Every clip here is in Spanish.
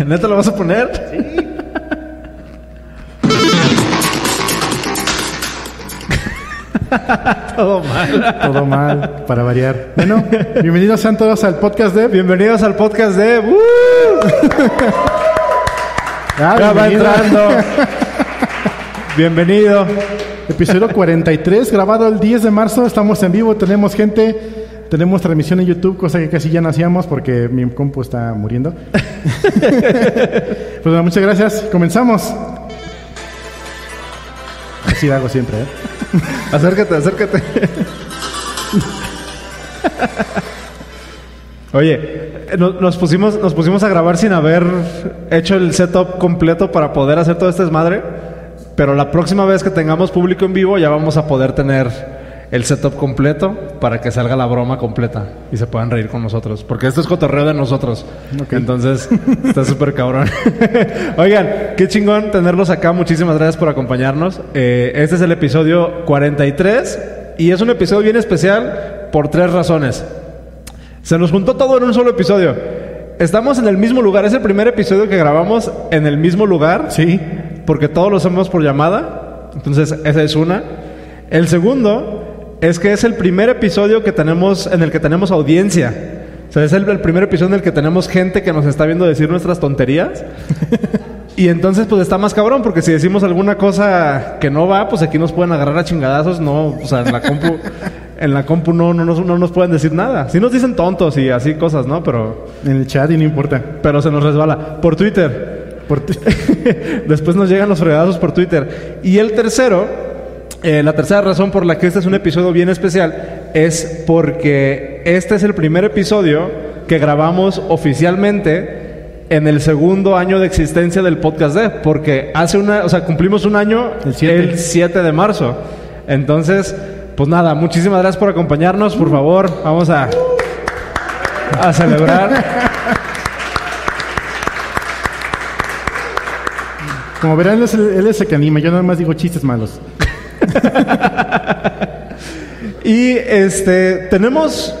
¿Neta lo vas a poner? Sí. Todo mal. Todo mal, para variar. Bueno, bienvenidos sean todos al podcast de... Bienvenidos al podcast de... ¡Uh! Ah, Ya va entrando. Bienvenido. Episodio 43, grabado el 10 de marzo. Estamos en vivo, tenemos gente, tenemos transmisión en YouTube, cosa que casi ya no hacíamos porque mi compu está muriendo. pues bueno, muchas gracias. Comenzamos. Así hago siempre, ¿eh? Acércate, acércate. Oye, no- nos pusimos, nos pusimos a grabar sin haber hecho el setup completo para poder hacer todo este desmadre. Pero la próxima vez que tengamos público en vivo ya vamos a poder tener el setup completo para que salga la broma completa y se puedan reír con nosotros. Porque esto es cotorreo de nosotros. Ok. Entonces, está súper cabrón. Oigan, qué chingón tenerlos acá. Muchísimas gracias por acompañarnos. Eh, este es el episodio 43 y es un episodio bien especial por tres razones. Se nos juntó todo en un solo episodio. Estamos en el mismo lugar. Es el primer episodio que grabamos en el mismo lugar. Sí. Porque todos lo hacemos por llamada. Entonces, esa es una. El segundo es que es el primer episodio que tenemos, en el que tenemos audiencia. O sea, es el, el primer episodio en el que tenemos gente que nos está viendo decir nuestras tonterías. y entonces, pues está más cabrón, porque si decimos alguna cosa que no va, pues aquí nos pueden agarrar a chingadazos. No, o sea, en la compu, en la compu no, no, nos, no nos pueden decir nada. Sí nos dicen tontos y así cosas, ¿no? Pero, En el chat y no importa. pero se nos resbala. Por Twitter. Por Después nos llegan los fregadazos por Twitter. Y el tercero, eh, la tercera razón por la que este es un episodio bien especial es porque este es el primer episodio que grabamos oficialmente en el segundo año de existencia del podcast de, porque hace una, o sea, cumplimos un año El siete. el 7 de marzo. Entonces, pues nada, muchísimas gracias por acompañarnos, por favor, vamos a a celebrar. Como verán, él es, el, él es el que anima. Yo nada más digo chistes malos. Y este tenemos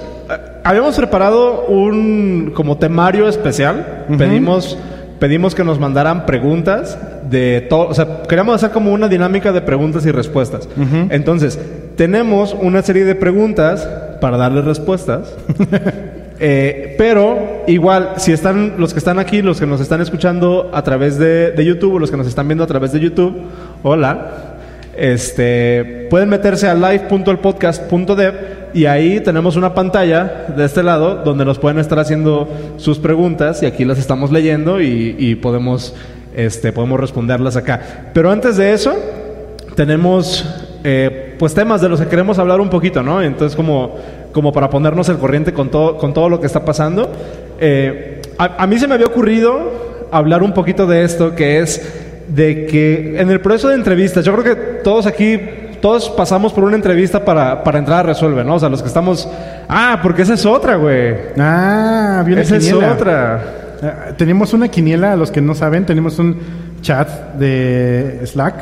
habíamos preparado un como temario especial. Pedimos pedimos que nos mandaran preguntas de todo, o sea, queríamos hacer como una dinámica de preguntas y respuestas. Entonces, tenemos una serie de preguntas para darles respuestas. Eh, pero igual, si están los que están aquí, los que nos están escuchando a través de, de YouTube, o los que nos están viendo a través de YouTube, hola. Este, pueden meterse a live.elpodcast.dev y ahí tenemos una pantalla de este lado donde nos pueden estar haciendo sus preguntas y aquí las estamos leyendo y, podemos, este, podemos responderlas acá. Pero antes de eso, tenemos eh, pues temas de los que queremos hablar un poquito, ¿no? Entonces como, como para ponernos al corriente con todo, con todo lo que está pasando. Eh, a, a mí se me había ocurrido hablar un poquito de esto, que es de que en el proceso de entrevistas, yo creo que todos aquí, todos pasamos por una entrevista para, para entrar a Resuelve, ¿no? O sea, los que estamos, ah, porque esa es otra, güey. Ah, viene Esa es otra. Ah, tenemos una quiniela, a los que no saben, tenemos un chat de Slack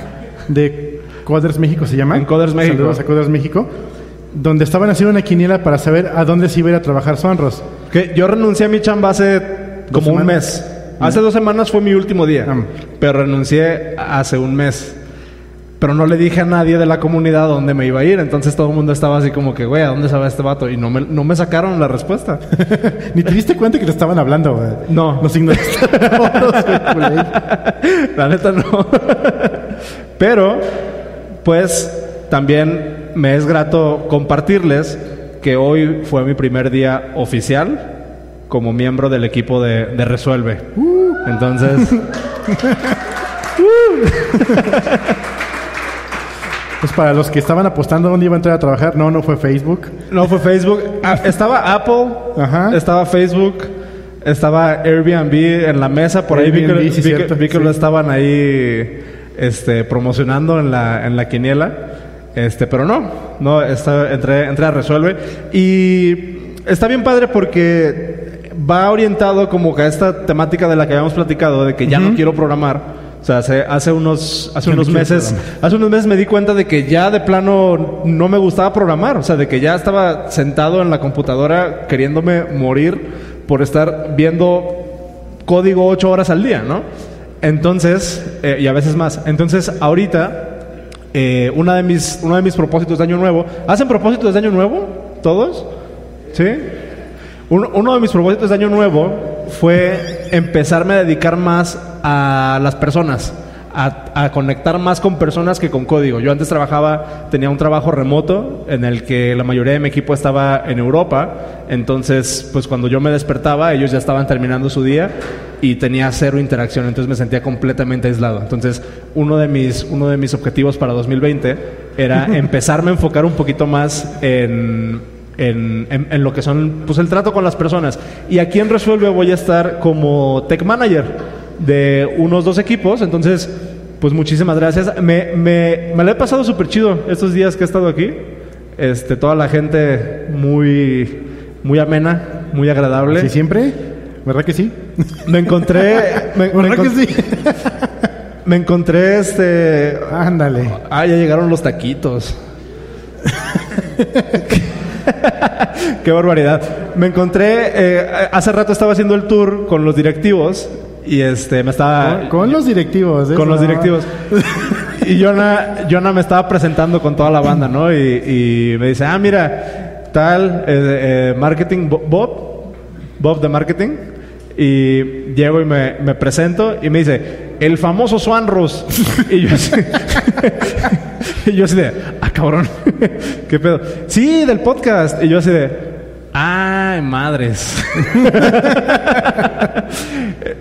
de Coders México se llama. En Coders México. Saludos a Coders México. Donde estaban haciendo una quiniela para saber a dónde se iba a ir a trabajar Sonros. Que yo renuncié a mi chamba hace como un semanas? mes. Hace dos semanas fue mi último día. Ah. Pero renuncié hace un mes. Pero no le dije a nadie de la comunidad dónde me iba a ir. Entonces todo el mundo estaba así como que, güey, ¿a dónde se va este vato? Y no me, no me sacaron la respuesta. Ni te diste cuenta que le estaban hablando. güey. No. Nos ignoraste. La neta no. Pero, pues, también me es grato compartirles que hoy fue mi primer día oficial como miembro del equipo de, de Resuelve. Entonces, Pues para los que estaban apostando dónde iba a entrar a trabajar, no, no fue Facebook. no fue Facebook. Ah, estaba Apple, Ajá. estaba Facebook, estaba Airbnb en la mesa. Por ahí vi que, sí, vi que- cierto, vi que sí. lo estaban ahí este, promocionando en la, en la quiniela. Este, pero no, no, está, entré, entré a Resuelve. Y está bien padre porque va orientado como que a esta temática de la que habíamos platicado, de que ya no quiero programar. O sea, hace, hace unos, hace unos meses, hace unos meses me di cuenta de que ya de plano no me gustaba programar. O sea, de que ya estaba sentado en la computadora queriéndome morir por estar viendo código ocho horas al día, ¿no? Entonces, eh, y a veces más. Entonces, ahorita, eh, una de mis, uno de mis propósitos de año nuevo. ¿Hacen propósitos de año nuevo? ¿Todos? ¿Sí? Uno, uno de mis propósitos de año nuevo fue empezarme a dedicar más a las personas a, a, conectar más con personas que con código. Yo antes trabajaba, tenía un trabajo remoto en el que la mayoría de mi equipo estaba en Europa, entonces pues cuando yo me despertaba ellos ya estaban terminando su día y tenía cero interacción, entonces me sentía completamente aislado. Entonces uno de mis, uno de mis objetivos para 2020 era empezarme a enfocar un poquito más en, en, en, en, lo que son pues el trato con las personas. Y aquí en Resuelve voy a estar como tech manager de unos dos equipos. Entonces, pues muchísimas gracias. Me, me, me lo he pasado súper chido estos días que he estado aquí. Este, toda la gente muy, muy amena, muy agradable. ¿Sí siempre? ¿Verdad que sí? Me encontré. Me, ¿Verdad que sí? me encontré este. Ándale. Ah, ya llegaron los taquitos. Qué barbaridad. Me encontré. Eh, hace rato estaba haciendo el tour con los directivos y este me estaba Con, con los directivos. con los directivos y Jonah, Jonah me estaba presentando con toda la banda no y, y me dice ah mira tal eh, eh, marketing Bo- Bob Bob de marketing y llego y me, me presento y me dice el famoso Swanrus y yo así y yo así de cabrón qué pedo sí del podcast y yo así de Ay, madres.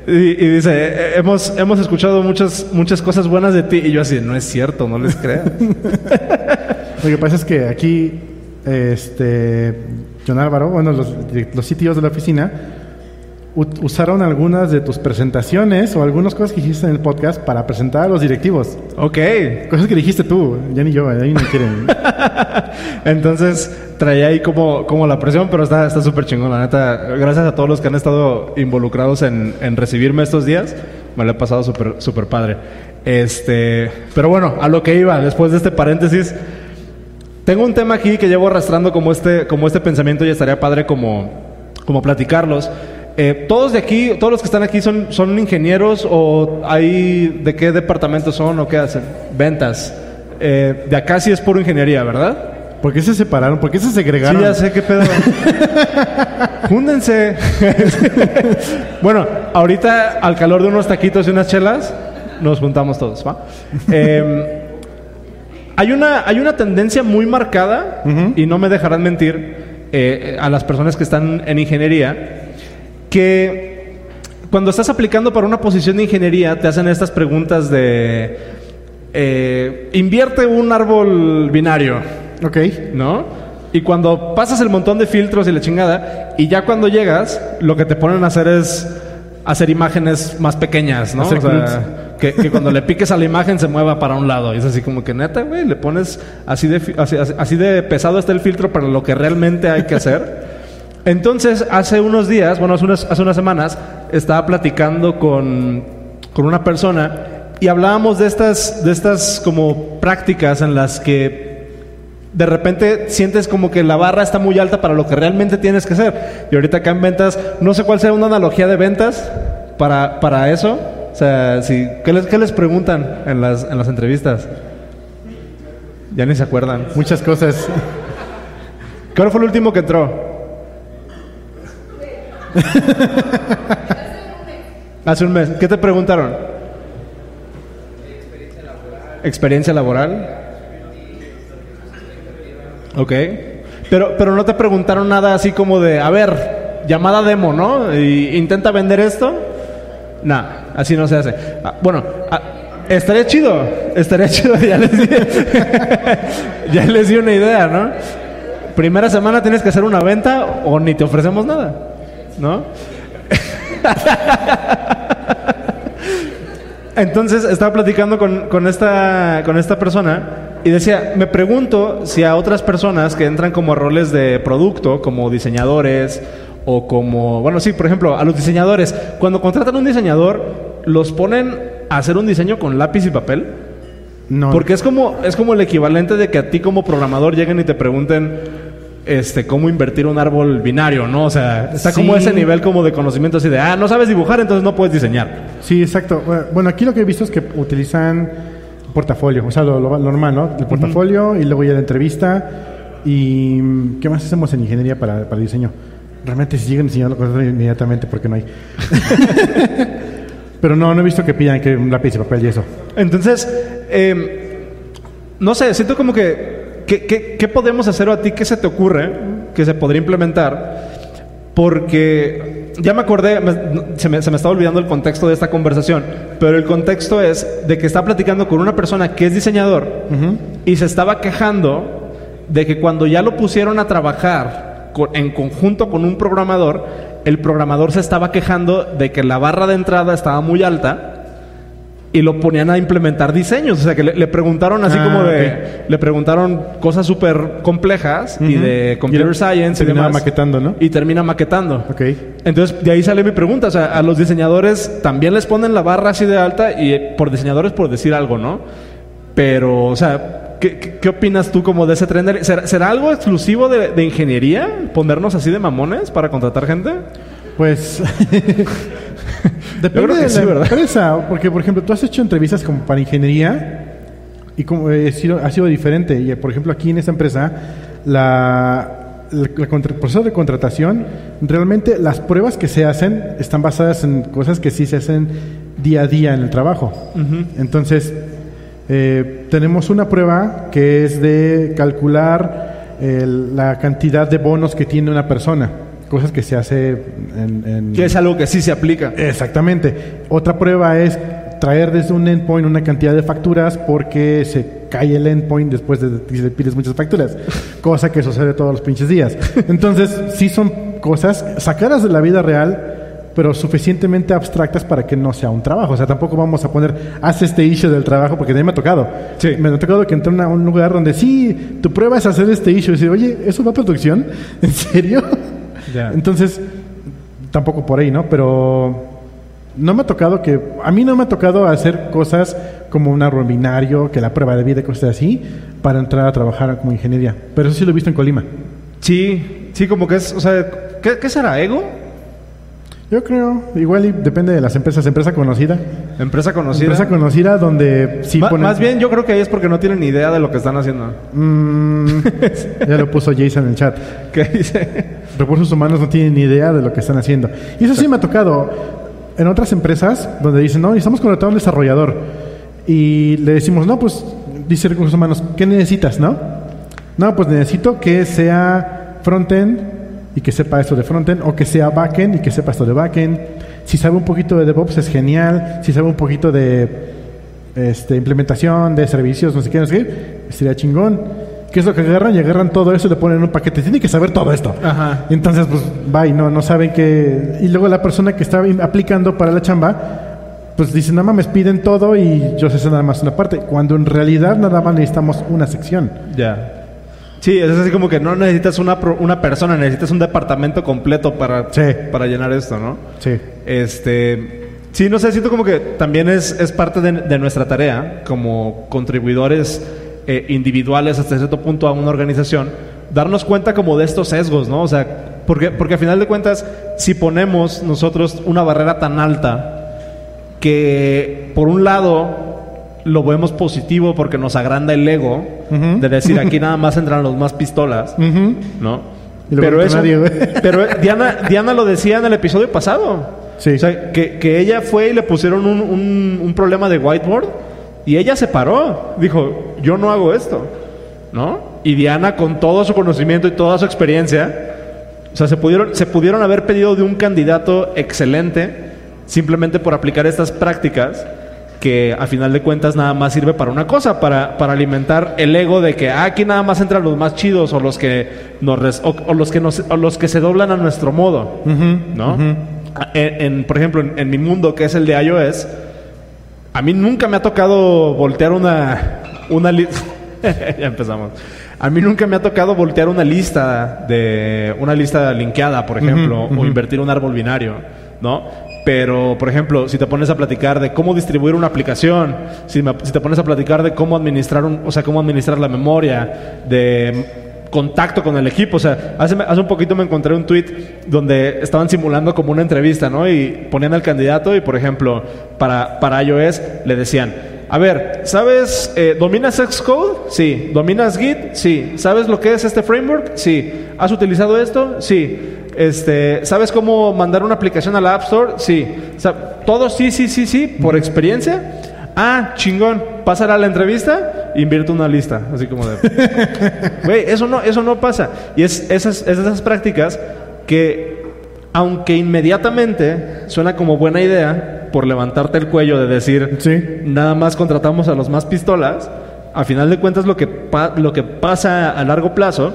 y, dice, "Eh, hemos, hemos escuchado muchas, muchas cosas buenas de ti. Y yo así, no es cierto, no les creas. Lo que pasa es que aquí, este, John Álvaro, bueno, los, los sitios de la oficina, usaron algunas de tus presentaciones o algunas cosas que dijiste en el podcast para presentar a los directivos. ok. Cosas que dijiste tú, ya ni yo, ahí no quieren. Entonces traía ahí como, como la presión, pero está está súper chingón, la neta. Gracias a todos los que han estado involucrados en, en recibirme estos días. Me lo he pasado súper súper padre. Este, pero bueno, a lo que iba, después de este paréntesis, tengo un tema aquí que llevo arrastrando como este, como este pensamiento y estaría padre como, como platicarlos. Eh, todos de aquí, todos los que están aquí son, son ingenieros o hay de qué departamento son o qué hacen? Ventas. Eh, de acá sí es puro ingeniería, ¿verdad? ¿Por qué se separaron? ¿Por qué se Sí, segregaron? ya sé qué pedo. Júndense. bueno, ahorita al calor de unos taquitos y unas chelas, nos juntamos todos, ¿va? Eh, hay, una, hay una tendencia muy marcada, y no me dejarán mentir, eh, a las personas que están en ingeniería, que cuando estás aplicando para una posición de ingeniería, te hacen estas preguntas de... eh, invierte un árbol binario. Ok. ¿no? Y cuando pasas el montón de filtros y la chingada, y ya cuando llegas, lo que te ponen a hacer es hacer imágenes más pequeñas, ¿no? Hacer O sea, que, que cuando le piques a la imagen se mueva para un lado. Y es así como que neta, güey, le pones así de, así de pesado está el filtro para lo que realmente hay que hacer. Entonces, hace unos días, bueno, hace unas, semanas, estaba platicando con, con una persona y hablábamos de estas, de estas como prácticas en las que de repente sientes como que la barra está muy alta para lo que realmente tienes que hacer. Y ahorita acá en ventas, no sé cuál sea una analogía de ventas para, para eso. O sea, si, ¿qué, les, qué les preguntan en las, en las entrevistas? Ya ni se acuerdan. Muchas cosas. ¿Qué hora fue el último que entró? Hace un mes. ¿Qué te preguntaron? Experiencia laboral. Ok. Pero, pero no te preguntaron nada así como de, a ver, llamada demo, ¿no? Y intenta vender esto. Nah, así no se hace. Ah, bueno, ah, estaría chido. Estaría chido. Ya les di, ya les di una idea, ¿no? Primera semana tienes que hacer una venta o ni te ofrecemos nada, ¿no? Entonces estaba platicando con, con esta, con esta persona y decía, me pregunto si a otras personas que entran como a roles de producto, como diseñadores o como, bueno, sí, por ejemplo, a los diseñadores, cuando contratan un diseñador, los ponen a hacer un diseño con lápiz y papel. No. Porque es como, es como el equivalente de que a ti como programador lleguen y te pregunten, este, cómo invertir un árbol binario, ¿no? O sea, está como ese nivel como de conocimiento así de, ah, no sabes dibujar, entonces no puedes diseñar. Sí, exacto. Bueno, aquí lo que he visto es que utilizan portafolio, o sea, lo, lo- lo normal, ¿no? El portafolio y luego ya la entrevista. ¿Y mm, qué más hacemos en ingeniería para, para diseño? Realmente si llegan diseñando cosas inmediatamente porque no hay. Pero no, no he visto que pidan que un lápiz y papel y eso. Entonces, eh, no sé, siento como que, que- que- ¿qué podemos hacer o a ti? ¿Qué se te ocurre que se podría implementar? Porque ya me acordé, me- se, me, se me estaba olvidando el contexto de esta conversación, pero el contexto es de que está platicando con una persona que es diseñador y se estaba quejando de que cuando ya lo pusieron a trabajar co- en conjunto con un programador, el programador se estaba quejando de que la barra de entrada estaba muy alta y lo ponían a implementar diseños. O sea, que le, le preguntaron así Ah, como de... Le preguntaron cosas súper complejas y Ujú. de computer Y science y demás. maquetando, ¿no? Y termina maquetando. Ok. Entonces, de ahí sale mi pregunta. O sea, a los diseñadores también les ponen la barra así de alta y eh, por diseñadores por decir algo, ¿no? Pero, o sea, ¿qué, qué- qué opinas tú como de ese tren? de- ¿Será, será algo exclusivo de, de ingeniería? ¿Ponernos así de mamones para contratar gente? Pues depende de sí, la ¿verdad? empresa, porque por ejemplo tú has hecho entrevistas como para ingeniería y como eh, ha sido, ha sido diferente. Y eh, por ejemplo aquí en esta empresa la, la- la contra- el proceso de contratación realmente las pruebas que se hacen están basadas en cosas que sí se hacen día a día en el trabajo. Entonces eh, tenemos una prueba que es de calcular el- la cantidad de bonos que tiene una persona, cosas que se hace en, en- Que es algo que sí se aplica. Exactamente. Otra prueba es traer desde un endpoint una cantidad de facturas porque se cae el endpoint después de que le pides muchas facturas, cosa que sucede todos los pinches días. Entonces, sí son cosas sacadas de la vida real, pero suficientemente abstractas para que no sea un trabajo. O sea, tampoco vamos a poner, haz este issue del trabajo, porque de ahí me ha tocado. Sí. Me ha tocado que entré a un lugar donde sí, tu prueba es hacer este issue. Y decir, oye, ¿eso va a producción? ¿En serio? Ya. Entonces, tampoco por ahí, ¿no? Pero no me ha tocado que. A mí no me ha tocado hacer cosas como un árbol binario, que la prueba de vida, cosas así, para entrar a trabajar como ingeniería. Pero eso sí lo he visto en Colima. Sí, sí, como que es, o sea, ¿qué, qué será? ¿Ego? Yo creo, igual y depende de las empresas. Empresa conocida. Empresa conocida. Empresa conocida donde sí Ma- ponen. Más bien, yo creo que ahí es porque no tienen ni idea de lo que están haciendo. Mm, ya lo puso Jason en el chat. ¿Qué dice? Recursos humanos no tienen ni idea de lo que están haciendo. Y eso sí me ha tocado en otras empresas donde dicen, no, necesitamos contratar a un desarrollador. Y le decimos, no, pues, dice recursos humanos, ¿qué necesitas, no? No, pues necesito que sea frontend y que sepa esto de frontend, o que sea backend y que sepa esto de backend. Si sabe un poquito de DevOps es genial. Si sabe un poquito de este, implementación de servicios, no sé qué, no sé qué, sería chingón. ¿Qué es lo que agarran? Y agarran todo eso y le ponen en un paquete. Tiene que saber todo esto. Ajá. Y entonces, pues, va y no, no saben que... Y luego la persona que está aplicando para la chamba, pues dice, no mames, piden todo y yo sé nada más una parte. Cuando en realidad nada más necesitamos una sección. Ya. Sí, es así como que no necesitas una, una persona, necesitas un departamento completo para, Sí. para llenar esto, ¿no? Sí. Este, sí, no sé, siento como que también es, es parte de, de nuestra tarea como contribuidores eh, individuales hasta cierto punto a una organización, darnos cuenta como de estos sesgos, ¿no? O sea, porque, porque a final de cuentas, si ponemos nosotros una barrera tan alta que por un lado lo vemos positivo porque nos agranda el ego de decir aquí nada más entran los más pistolas. ¿no? Pero eso, nadie, pero Diana, Diana lo decía en el episodio pasado. Sí. O sea, que, que ella fue y le pusieron un, un- un problema de whiteboard y ella se paró. Dijo, yo no hago esto, ¿no? Y Diana, con todo su conocimiento y toda su experiencia, o sea, se pudieron, se pudieron haber pedido de un candidato excelente simplemente por aplicar estas prácticas que a final de cuentas nada más sirve para una cosa, para, para alimentar el ego de que ah, aquí nada más entran los más chidos o los que nos res- o, o los que nos, o los que se doblan a nuestro modo, ¿no? En, por ejemplo, en, en mi mundo que es el de iOS, a mí nunca me ha tocado voltear una una li- ya empezamos. A mí nunca me ha tocado voltear una lista de una lista linkeada, por ejemplo, o invertir un árbol binario, ¿no? Pero, por ejemplo, si te pones a platicar de cómo distribuir una aplicación, si, me- si te pones a platicar de cómo administrar un, o sea, cómo administrar la memoria, de contacto con el equipo. O sea, hace, hace un poquito me encontré un tweet donde estaban simulando como una entrevista, ¿no? Y ponían al candidato y, por ejemplo, para, para iOS le decían, a ver, ¿sabes, eh, dominas Xcode? Sí. ¿Dominas Git? Sí. ¿Sabes lo que es este framework? Sí. ¿Has utilizado esto? Sí. Este, ¿Sabes cómo mandar una aplicación a la App Store? Sí. Todo sí, sí, sí, sí, por experiencia. Ah, chingón. Pásala a la entrevista, invierte una lista. Así como de. Güey, eso no, eso no pasa. Y es esas, esas prácticas que, aunque inmediatamente suena como buena idea, por levantarte el cuello de decir, nada más contratamos a los más pistolas, a final de cuentas lo que, lo que pasa a largo plazo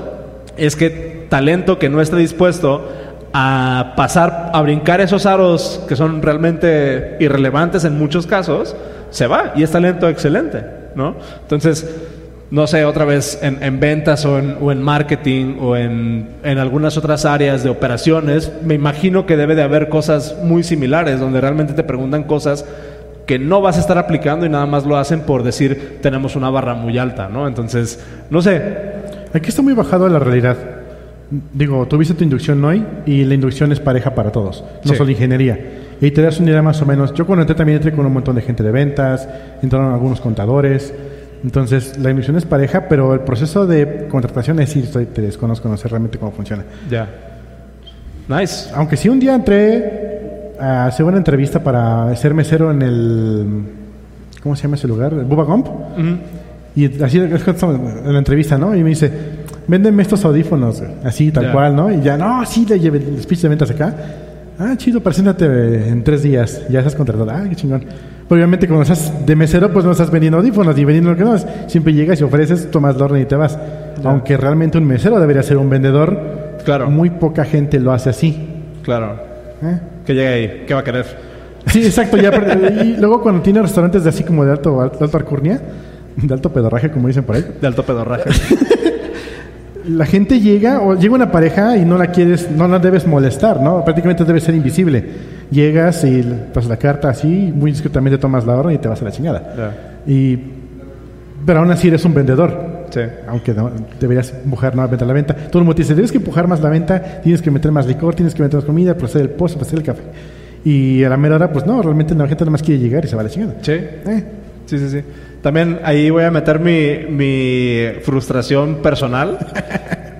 es que talento que no está dispuesto a pasar, a brincar esos aros que son realmente irrelevantes en muchos casos, se va y es talento excelente, ¿no? Entonces, no sé, otra vez en, ventas o en, marketing o en, algunas otras áreas de operaciones, me imagino que debe de haber cosas muy similares, donde realmente te preguntan cosas que no vas a estar aplicando y nada más lo hacen por decir tenemos una barra muy alta, ¿no? Entonces, no sé. Aquí está muy bajado la realidad. Digo, tuviste tu inducción hoy y la inducción es pareja para todos, no solo ingeniería. Y te das una idea más o menos. Yo cuando entré también entré con un montón de gente de ventas, entraron algunos contadores. Entonces, la inducción es pareja, pero el proceso de contratación es sí, te desconozco, no sé realmente cómo funciona. Ya. Nice. Aunque sí un día entré a hacer una entrevista para ser mesero en el... ¿Cómo se llama ese lugar? Bubba Gump. Y así en la entrevista, ¿no? Y me dice, véndeme estos audífonos, así, tal cual, ¿no? Y ya, no, sí, le llevé el speech de ventas acá. Ah, chido, preséntate en tres días. Ya estás contratado. Ah, qué chingón. Obviamente, cuando estás de mesero, pues no estás vendiendo audífonos y vendiendo lo que no es. Siempre llegas y ofreces, tomas la orden y te vas. Aunque realmente un mesero debería ser un vendedor. Claro. Muy poca gente lo hace así. Claro. ¿Eh? Que llegue ahí. ¿Qué va a querer? Sí, exacto. Ya, y luego cuando tiene restaurantes de así como de alto, alto, alcurnia, de alto pedorraje, como dicen por ahí. De alto pedorraje. la gente llega o llega una pareja y no la quieres, no la debes molestar, ¿no? Prácticamente debe ser invisible. Llegas y pasas la carta así, muy discretamente tomas la orden y te vas a la chingada. Y pero aún así eres un vendedor. Sí. Aunque deberías empujar nuevamente la venta. Todo el mundo te dice, tienes que empujar más la venta, tienes que meter más licor, tienes que meter más comida, proceder el pozo, proceder el café. Y a la mera hora, pues no, realmente la gente nada más quiere llegar y se va a la chingada. Sí. Eh. Sí, sí, sí. También ahí voy a meter mi, mi frustración personal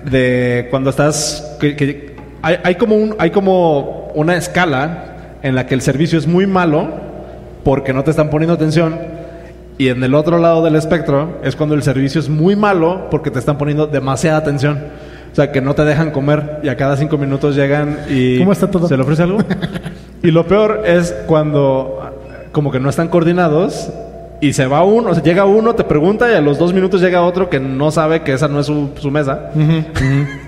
de cuando estás... Que, hay, hay, como un, hay como una escala en la que el servicio es muy malo porque no te están poniendo atención y en el otro lado del espectro es cuando el servicio es muy malo porque te están poniendo demasiada atención. O sea, que no te dejan comer y a cada cinco minutos llegan y... ¿Cómo está todo? ¿Se le ofrece algo? y lo peor es cuando como que no están coordinados y se va uno, o sea, llega uno, te pregunta y a los dos minutos llega otro que no sabe que esa no es su, mesa.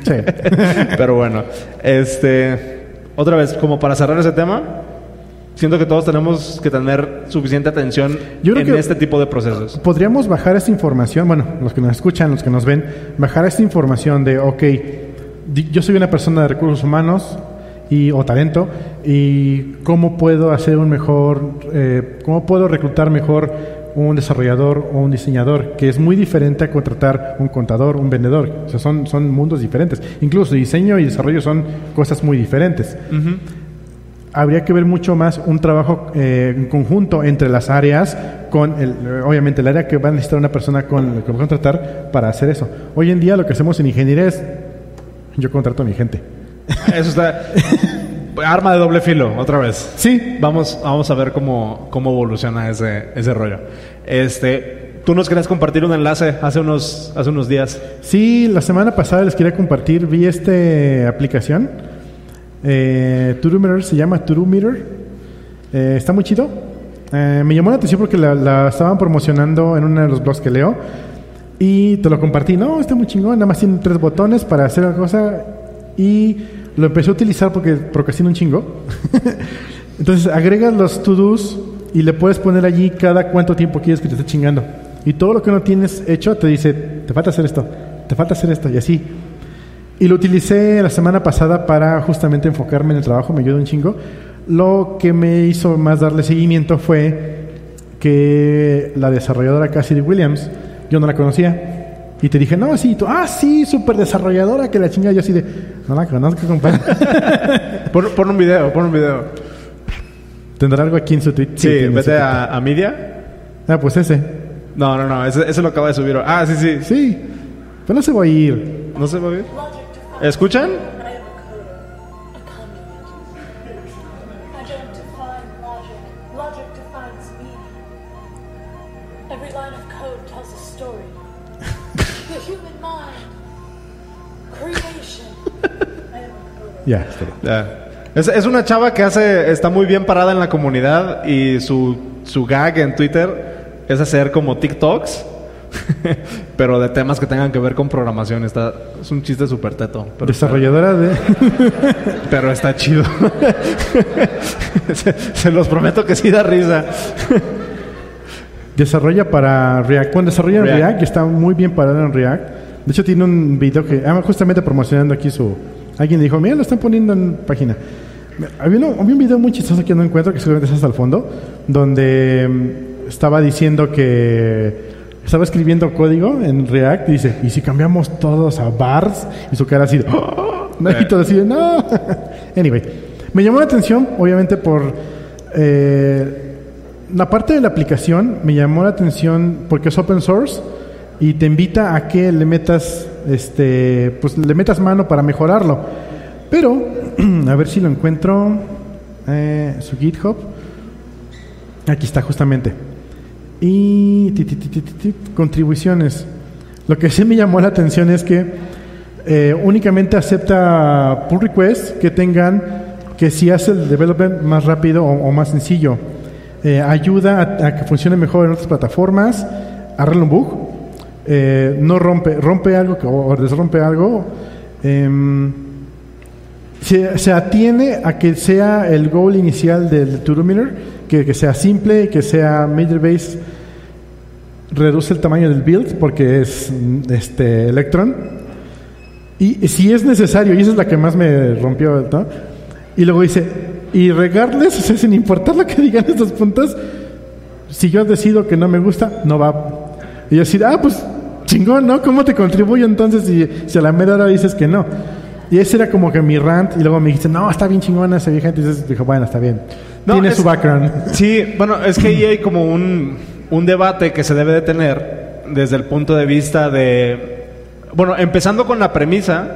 Sí. Pero bueno, este, otra vez, como para cerrar ese tema, siento que todos tenemos que tener suficiente atención en este tipo de procesos. Podríamos bajar esta información, bueno, los que nos escuchan, los que nos ven, bajar esta información de, ok, yo soy una persona de recursos humanos, y, o talento y cómo puedo hacer un mejor, eh, cómo puedo reclutar mejor un desarrollador o un diseñador, que es muy diferente a contratar un contador, un vendedor. O sea, son, son mundos diferentes. Incluso diseño y desarrollo son cosas muy diferentes. Habría que ver mucho más un trabajo eh, en conjunto entre las áreas, con el, obviamente el área que va a necesitar una persona con que va a contratar para hacer eso. Hoy en día lo que hacemos en ingeniería es, yo contrato a mi gente. Eso está... Arma de doble filo, otra vez. Sí. Vamos, vamos a ver cómo, cómo evoluciona ese, ese rollo. Este, tú nos querías compartir un enlace hace unos, hace unos días. Sí, la semana pasada les quería compartir, vi esta aplicación. Eh, se llama Turumeter. Eh, está muy chido. Eh, me llamó la atención porque la, la, estaban promocionando en uno de los blogs que leo. Y te lo compartí. No, está muy chingón. Nada más tiene tres botones para hacer una cosa. Y lo empecé a utilizar porque procrastino un chingo. Entonces agregas los to-dos y le puedes poner allí cada cuánto tiempo quieres que te esté chingando. Y todo lo que no tienes hecho te dice, te falta hacer esto, te falta hacer esto y así. Y lo utilicé la semana pasada para justamente enfocarme en el trabajo, me ayudó un chingo. Lo que me hizo más darle seguimiento fue que la desarrolladora Cassidy Williams, yo no la conocía, Y te dije, no, sí, tú, ah, sí, súper desarrolladora que la chinga. Yo así de, no la conozco, compadre. Pon, pon un video, pon un video. ¿Tendrá algo aquí en su tweet? Sí, su vete a, a Media. Ah, pues ese. No, no, no, ese, ese lo acaba de subir. Ah, sí, sí. Sí, pero no se va a ir. ¿No se va a ver? ¿Escuchan? I am a coder, a conduit. I don't define logic. Logic defines meaning. Every line of code tells a story. the human mind. Creation. I am a coder. Ya. Ya. Es, es una chava que hace, está muy bien parada en la comunidad y su, su gag en Twitter es hacer como TikToks, pero de temas que tengan que ver con programación. Está, es un chiste súper teto. Pero, Desarrolladora de... pero está chido. se, se los prometo que sí da risa. Desarrolla para React. Bueno, desarrolla en React. React está muy bien parado en React. De hecho, tiene un video que... Ah, justamente promocionando aquí su... Alguien dijo, mira, lo están poniendo en página. Había, uno- había un video muy chistoso que no encuentro, que seguramente está hasta el fondo, donde mm, estaba diciendo que estaba escribiendo código en React y dice, ¿y si cambiamos todos a bars? Y su cara así de, "Oh", ¿no? y todo así de, no. anyway, me llamó la atención, obviamente, por... eh, la parte de la aplicación me llamó la atención porque es open source y te invita a que le metas este pues le metas mano para mejorarlo pero a ver si lo encuentro eh, su GitHub aquí está justamente y contribuciones. Lo que sí me llamó la atención es que eh, únicamente acepta pull requests que tengan que si hace el development más rápido o, más sencillo. Eh, ayuda a, que funcione mejor en otras plataformas, arregla un bug, eh, no rompe, rompe algo o desrompe algo, em, se, se atiene a que sea el goal inicial del Miner, que, que sea simple, que sea major base, reduce el tamaño del build porque es mm, este Electron. Y si es necesario, y esa es la que más me rompió, ¿no? Y luego dice, y regarles, o sea, sin importar lo que digan estos puntos, si yo decido que no me gusta, no va. Y yo así, ah, pues chingón, ¿no? ¿Cómo te contribuyo entonces si, si a la mera hora dices que no? Y ese era como que mi rant, y luego me dijiste, no, está bien chingona esa vieja, entonces dijo, bueno, está bien. No, Tiene es- su background. Sí, bueno, es que ahí hay como un, un debate que se debe de tener desde el punto de vista de... Bueno, empezando con la premisa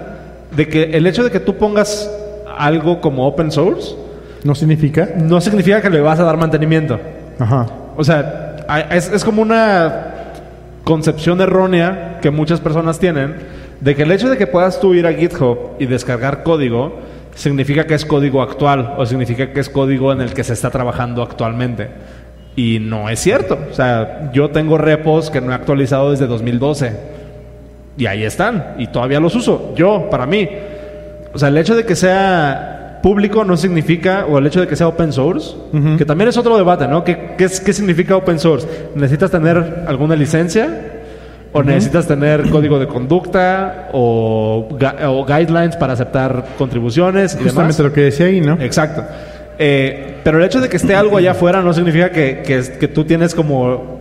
de que el hecho de que tú pongas algo como open source No significa. no significa que le vas a dar mantenimiento. Ajá. O sea, es, es como una concepción errónea que muchas personas tienen de que el hecho de que puedas tú ir a GitHub y descargar código significa que es código actual o significa que es código en el que se está trabajando actualmente. Y no es cierto. O sea, yo tengo repos que no he actualizado desde 2012 y ahí están y todavía los uso. Yo, para mí. O sea, el hecho de que sea público no significa, o el hecho de que sea open source, que también es otro debate, ¿no? ¿Qué, qué, qué significa open source? ¿Necesitas tener alguna licencia? ¿O necesitas tener código de conducta? O, o guidelines para aceptar contribuciones? Y demás? Justamente lo que decía ahí, ¿no? Exacto. Eh, pero el hecho de que esté algo allá afuera no significa que, que, que tú tienes como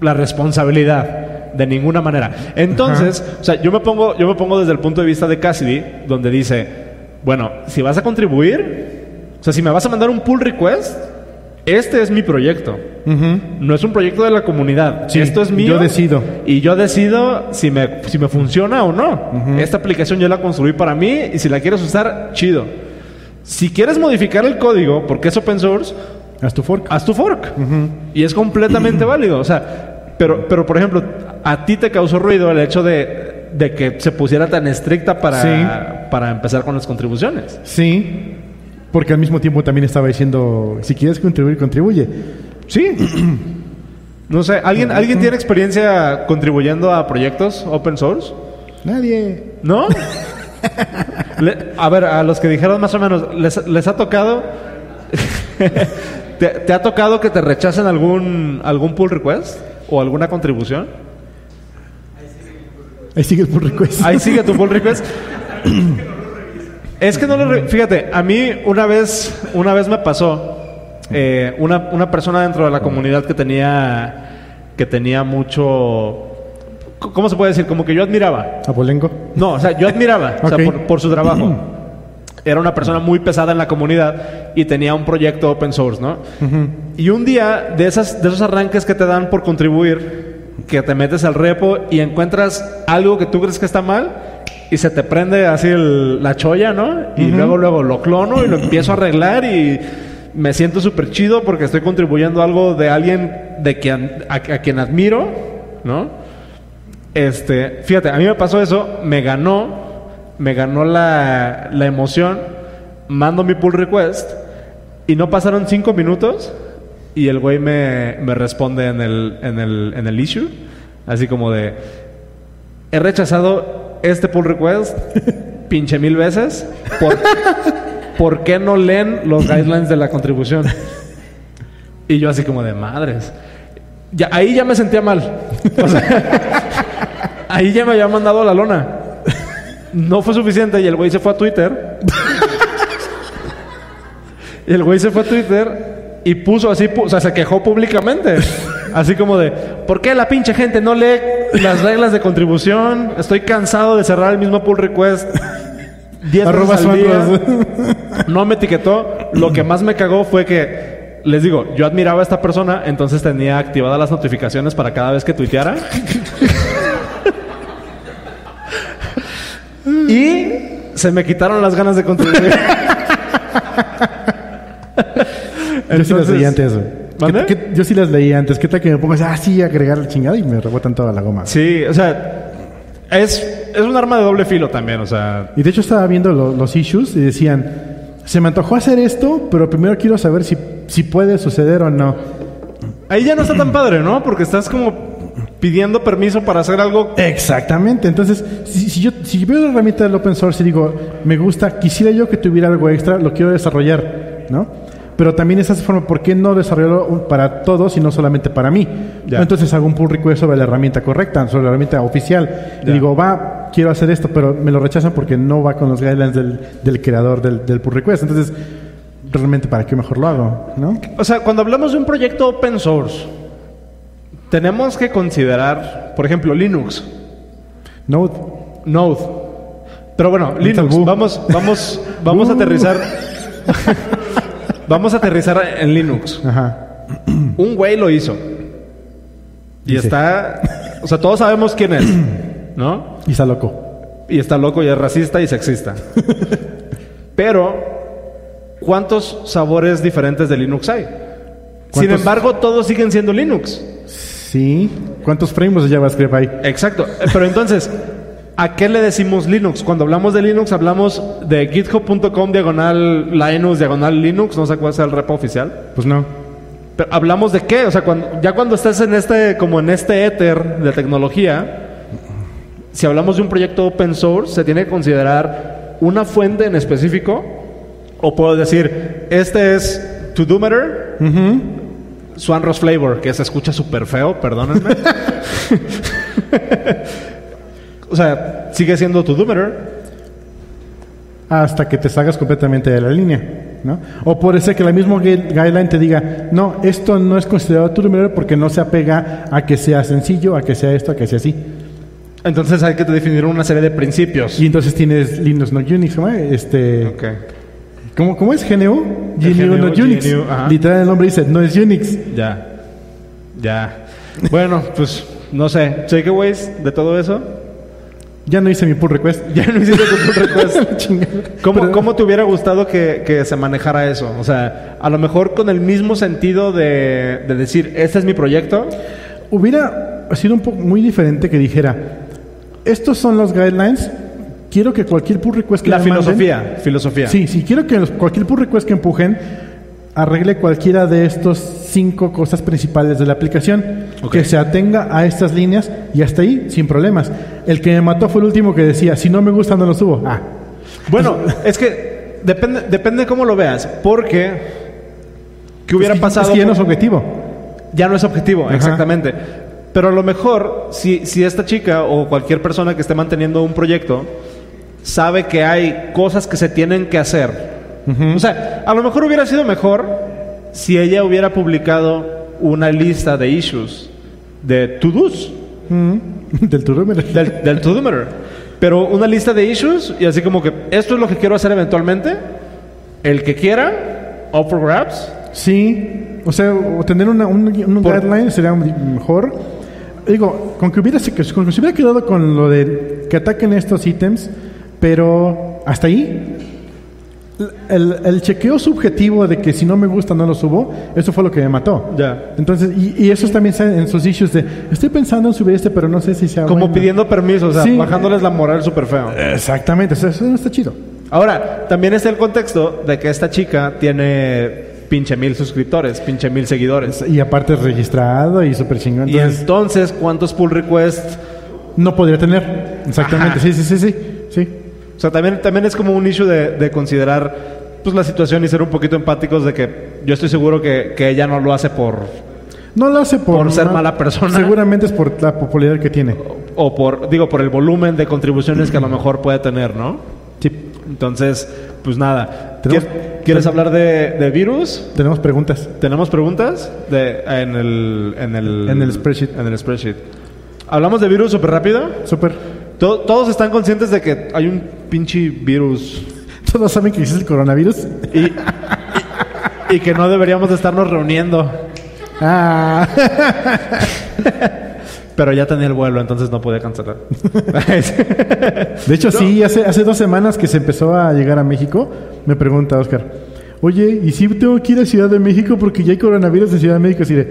la responsabilidad de ninguna manera. Entonces, o sea, yo me pongo, yo me pongo desde el punto de vista de Cassidy, donde dice, bueno, si vas a contribuir, o sea, si me vas a mandar un pull request, este es mi proyecto. No es un proyecto de la comunidad. Sí, Esto es mío. yo decido. Y yo decido si me, si me funciona o no. Esta aplicación yo la construí para mí y si la quieres usar, chido. Si quieres modificar el código, porque es open source, Haz tu fork. haz tu fork. Y es completamente válido. O sea, pero, pero por ejemplo, a ti te causó ruido el hecho de, de que se pusiera tan estricta para, Sí. para empezar con las contribuciones. Sí, porque al mismo tiempo también estaba diciendo, si quieres contribuir, contribuye. Sí. No sé, ¿alguien, ¿alguien tiene experiencia contribuyendo a proyectos open source? Nadie. ¿No? Le- a ver, a los que dijeron más o menos, ¿les, les ha tocado? ¿Te, te ha tocado que te rechacen algún, algún pull request o alguna contribución? Ahí sigue el pull request. Ahí sigue tu pull request. Es que no lo... re- Fíjate, a mí una vez, una vez me pasó, eh, una, una persona dentro de la comunidad que tenía, que tenía mucho, ¿Cómo se puede decir? Como que yo admiraba. Abolengo. No, o sea, yo admiraba o sea, por, por su trabajo. Era una persona muy pesada en la comunidad y tenía un proyecto open source, ¿no? Y un día, de, esas, de esos arranques que te dan por contribuir, que te metes al repo y encuentras algo que tú crees que está mal y se te prende así el- la cholla, ¿no? Y luego, luego lo clono y lo empiezo a arreglar y me siento súper chido porque estoy contribuyendo a algo de alguien de quien, a, a quien admiro, ¿no? Este, fíjate, a mí me pasó eso, me ganó, me ganó la, la emoción, mando mi pull request y no pasaron cinco minutos y el güey me, me responde en el, en, el, en el issue, así como de, he rechazado este pull request pinche mil veces, ¿por, ¿por qué no leen los guidelines de la contribución? Y yo así como de madres. Ya, ahí ya me sentía mal. O sea, ahí ya me había mandado la lona. No fue suficiente y el güey se fue a Twitter. y el güey se fue a Twitter y puso así, o sea, se quejó públicamente. Así como de, ¿por qué la pinche gente no lee las reglas de contribución? Estoy cansado de cerrar el mismo pull request. 10 Arroba veces al día". suandros. No me etiquetó. Lo que más me cagó fue que, les digo, yo admiraba a esta persona, entonces tenía activadas las notificaciones para cada vez que tuiteara. Y se me quitaron las ganas de contribuir. Yo sí las leí antes. ¿Qué- qué- yo sí las leí antes. ¿Qué tal que me pongo así, ah, sí, agregar la chingada y me rebotan toda la goma? sí, o sea, es, es un arma de doble filo también, o sea. Y de hecho estaba viendo lo- los issues y decían, se me antojó hacer esto, pero primero quiero saber si, si puede suceder o no. Ahí ya no está tan padre, ¿no? Porque estás como pidiendo permiso para hacer algo. Exactamente. Entonces, si, si yo si veo la herramienta del open source y digo, me gusta, quisiera yo que tuviera algo extra, lo quiero desarrollar, ¿no? Pero también esa forma, ¿por qué no desarrollarlo para todos y no solamente para mí? Ya. Entonces hago un pull request sobre la herramienta correcta, sobre la herramienta oficial. Y Ya. digo, va, quiero hacer esto, pero me lo rechazan porque no va con los guidelines del, del creador del, del pull request. Entonces, realmente, ¿para qué mejor lo hago? ¿No? O sea, cuando hablamos de un proyecto open source, tenemos que considerar, por ejemplo, Linux, Node. Node. Pero bueno, Linux, vamos, vamos, vamos a Uh. aterrizar. vamos a aterrizar en Linux. Ajá. Un güey lo hizo. Y Dice. está. O sea, todos sabemos quién es, ¿no? Y está loco. Y está loco y es racista y sexista. Pero, ¿cuántos sabores diferentes de Linux hay? Sin embargo, todos siguen siendo Linux. Sí. ¿Cuántos frames de JavaScript hay? Exacto. Eh, Pero entonces, ¿a qué le decimos Linux? Cuando hablamos de Linux, hablamos de github.com diagonal Linux, diagonal Linux, no sé cuál es el repo oficial. Pues no. Pero hablamos de qué? O sea, cuando, ya cuando estás en este, como en este éter de tecnología, si hablamos de un proyecto open source, se tiene que considerar una fuente en específico, o puedo decir, este es Todometer, Swanros Flavor, que se escucha súper feo, perdónenme. o sea, sigue siendo Todometer. hasta que te salgas completamente de la línea, ¿no? O puede ser que la misma gui- guideline te diga, no, esto no es considerado tu número porque no se apega a que sea sencillo, a que sea esto, a que sea así. Entonces hay que definir una serie de principios. Y entonces tienes Linux, no Unix, ¿cómo es? Este, Ok. ¿Cómo, cómo es? GNU, GNU, no Unix. GNU, ajá. Literal el nombre dice, no es Unix. Ya. Ya. Bueno, pues no sé. Takeaways de todo eso. Ya no hice mi pull request. Ya no hiciste tu pull request. ¿Cómo, Pero- cómo te hubiera gustado que, que se manejara eso? O sea, a lo mejor con el mismo sentido de, de decir, este es mi proyecto. Hubiera sido un poco muy diferente que dijera, estos son los guidelines, quiero que cualquier pull request que La manden- filosofía. Filosofía. Sí, sí, quiero que los- cualquier pull request que empujen arregle cualquiera de estos cinco cosas principales de la aplicación, que se atenga a estas líneas y hasta ahí sin problemas. El que me mató fue el último que decía, si no me gusta no lo subo. Ah, Bueno, es que depende, depende cómo lo veas. Porque, ¿qué hubiera es que- pasado? Es que ya no es objetivo. Ya no es objetivo, Ajá. exactamente. Pero a lo mejor, si, si esta chica o cualquier persona que esté manteniendo un proyecto sabe que hay cosas que se tienen que hacer. O sea, a lo mejor hubiera sido mejor si ella hubiera publicado una lista de issues, de to-dos, Del turúmero. del, del. Pero una lista de issues y así como que esto es lo que quiero hacer eventualmente. El que quiera, up for grabs. Sí, o sea, o tener una, un, un Por- guideline sería mejor. Digo, con que, hubiera, con que se hubiera quedado con lo de que ataquen estos ítems, pero hasta ahí. El, el chequeo subjetivo de que si no me gusta no lo subo, eso fue lo que me mató. Ya. Entonces, y, y eso también en sus issues de estoy pensando en subir este, pero no sé si sea Como bueno". pidiendo permiso, o sea, Sí. bajándoles la moral súper feo. Exactamente, eso no está chido. Ahora, también está el contexto de que esta chica tiene pinche mil suscriptores, pinche mil seguidores. Y aparte es registrado y súper chingón. Y Entonces, entonces, ¿cuántos pull requests? no podría tener. Exactamente, Ajá. sí, sí, sí, sí. sí. O sea, también, también es como un issue de, de considerar pues, la situación y ser un poquito empáticos de que yo estoy seguro que, que ella no lo hace por... No lo hace por, Por ser mala persona. Seguramente es por la popularidad que tiene. o por, digo, por el volumen de contribuciones que a lo mejor puede tener, ¿no? Sí. Entonces, pues nada. ¿Quieres, quieres hablar de, de virus? Tenemos preguntas. ¿Tenemos preguntas? De, en, el, en, el, En el spreadsheet. En el spreadsheet. Hablamos de virus súper rápido. Súper. To- todos están conscientes de que hay un pinche virus Todos saben que existe el coronavirus. y, y, que no deberíamos de estarnos reuniendo. Ah, Pero ya tenía el vuelo, entonces no pude cancelar. de hecho, sí, hace, hace dos semanas que se empezó a llegar a México, me pregunta Oscar, oye, ¿y si tengo que ir a Ciudad de México porque ya hay coronavirus en Ciudad de México? Así de,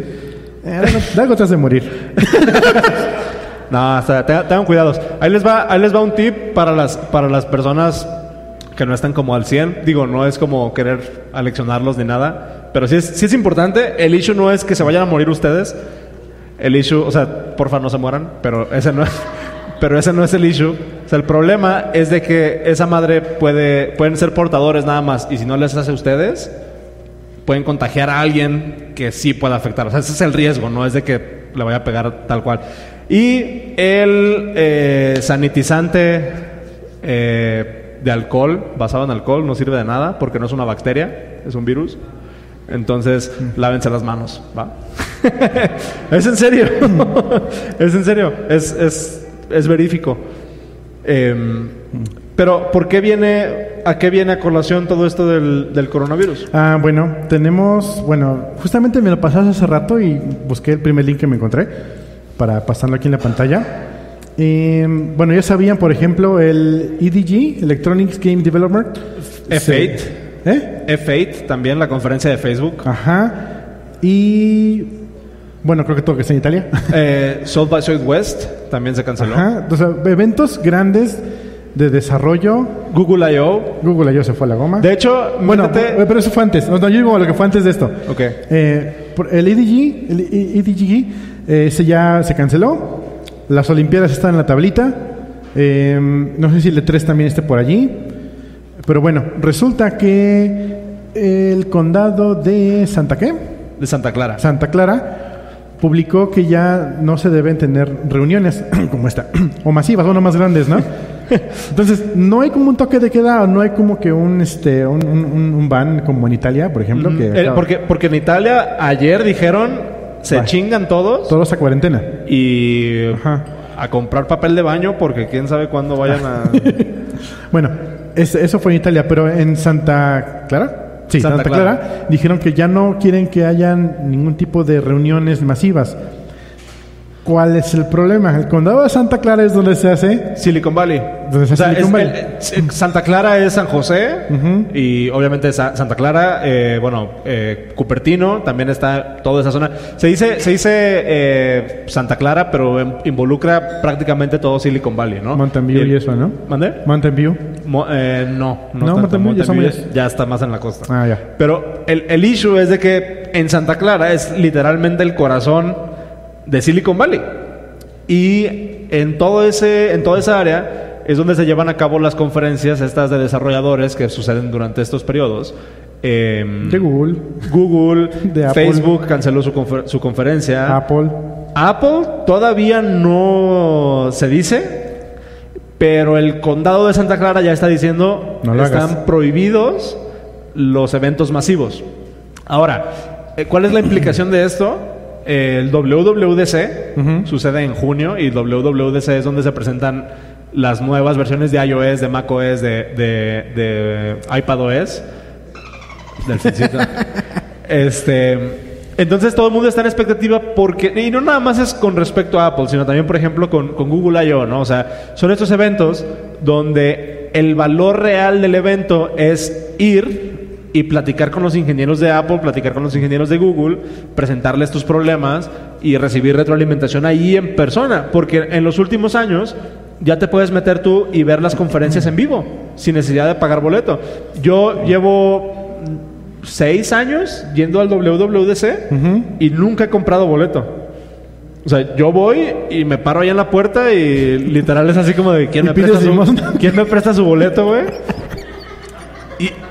eh, te has de morir. No, o tengan, tengan cuidados. Ahí les va, ahí les va un tip para las, para las personas que no están como al 100. Digo, no es como querer aleccionarlos ni nada. Pero sí es, sí es importante. El issue no es que se vayan a morir ustedes. El issue, o sea, porfa no se mueran, pero ese no es, pero ese no es el issue. O sea, el problema es de que esa madre puede, pueden ser portadores nada más. Y si no les hace a ustedes, pueden contagiar a alguien que sí pueda afectar. O sea, ese es el riesgo, no es de que le vaya a pegar tal cual. Y el eh, sanitizante eh, de alcohol, basado en alcohol, no sirve de nada porque no es una bacteria, es un virus. Entonces, lávense las manos, ¿va? es en serio. es en serio. Es, es, es verífico. Em, pero, ¿por qué viene, a qué viene a colación todo esto del, del coronavirus? Ah, bueno, tenemos, bueno, justamente me lo pasaste hace rato y busqué el primer link que me encontré para pasarlo aquí en la pantalla. Eh, bueno, ya sabían, por ejemplo, el EDG, Electronics Game Developer. F8. Se- ¿Eh? F8, también la conferencia de Facebook. Ajá. Y bueno, creo que todo que está en Italia. Eh, South by Southwest también se canceló. Ajá. O sea, eventos grandes de desarrollo. Google I.O. Google yo se fue a la goma. De hecho, bueno, métete- eh, pero eso fue antes. No, yo digo lo que fue antes de esto. Ok. Eh, el EDG, el E- EDG eh, se ya se canceló. Las Olimpiadas están en la tablita. Eh, no sé si el E3 también esté por allí. Pero bueno, resulta que el condado de Santa ¿qué? de Santa Clara. Santa Clara publicó que ya no se deben tener reuniones como esta, o masivas, o no más grandes, ¿no? Entonces, no hay como un toque de queda, o no hay como que un este un, un- un ban como en Italia, por ejemplo, que Eh, porque, porque en Italia ayer dijeron se chingan todos todos a cuarentena. y Ajá. a comprar papel de baño porque quién sabe cuándo vayan a Bueno, es- eso fue en Italia, pero en Santa Clara, sí, Santa Santa, Clara. Clara. dijeron que ya no quieren que hayan ningún tipo de reuniones masivas. ¿Cuál es el problema? El condado de Santa Clara es donde se hace Silicon Valley. Donde O sea, Silicon Valley. el- el- Santa Clara es San José y obviamente Sa- Santa Clara, eh, bueno, eh, Cupertino también está toda esa zona. Se dice, se dice eh, Santa Clara, pero em- involucra prácticamente todo Silicon Valley, ¿no? Mountain View y eso, ¿no? ¿Mandé? Mountain View. Mo- eh, no, no, No, tanto. Mountain ya Mountain View mayas. ya está más en la costa. Ah, ya. Pero el, el issue es de que en Santa Clara es literalmente el corazón de Silicon Valley. Y en todo ese, en toda esa área es donde se llevan a cabo las conferencias estas de desarrolladores que suceden durante estos periodos. Em, De Google, Google, De. Facebook canceló su, confer- su conferencia. Apple. Apple todavía no se dice, pero el condado de Santa Clara ya está diciendo No están hagas. prohibidos los eventos masivos. Ahora, eh, ¿cuál es la implicación de esto? El WWDC sucede en junio y WWDC es donde se presentan las nuevas versiones de iOS, de macOS, de, de, de iPadOS. Este. Entonces todo el mundo está en expectativa porque, y no nada más es con respecto a Apple, sino también, por ejemplo, con, con Google I.O., ¿no? O sea, son estos eventos donde el valor real del evento es ir y platicar con los ingenieros de Apple, platicar con los ingenieros de Google, presentarles tus problemas y recibir retroalimentación ahí en persona, porque en los últimos años ya te puedes meter tú y ver las conferencias en vivo, sin necesidad de pagar boleto. Yo llevo seis años yendo al WWDC Ujú. y nunca he comprado boleto. O sea, yo voy y me paro ahí en la puerta y literal es así como de ¿quién, me presta, su. ¿quién me presta su boleto, güey? Y,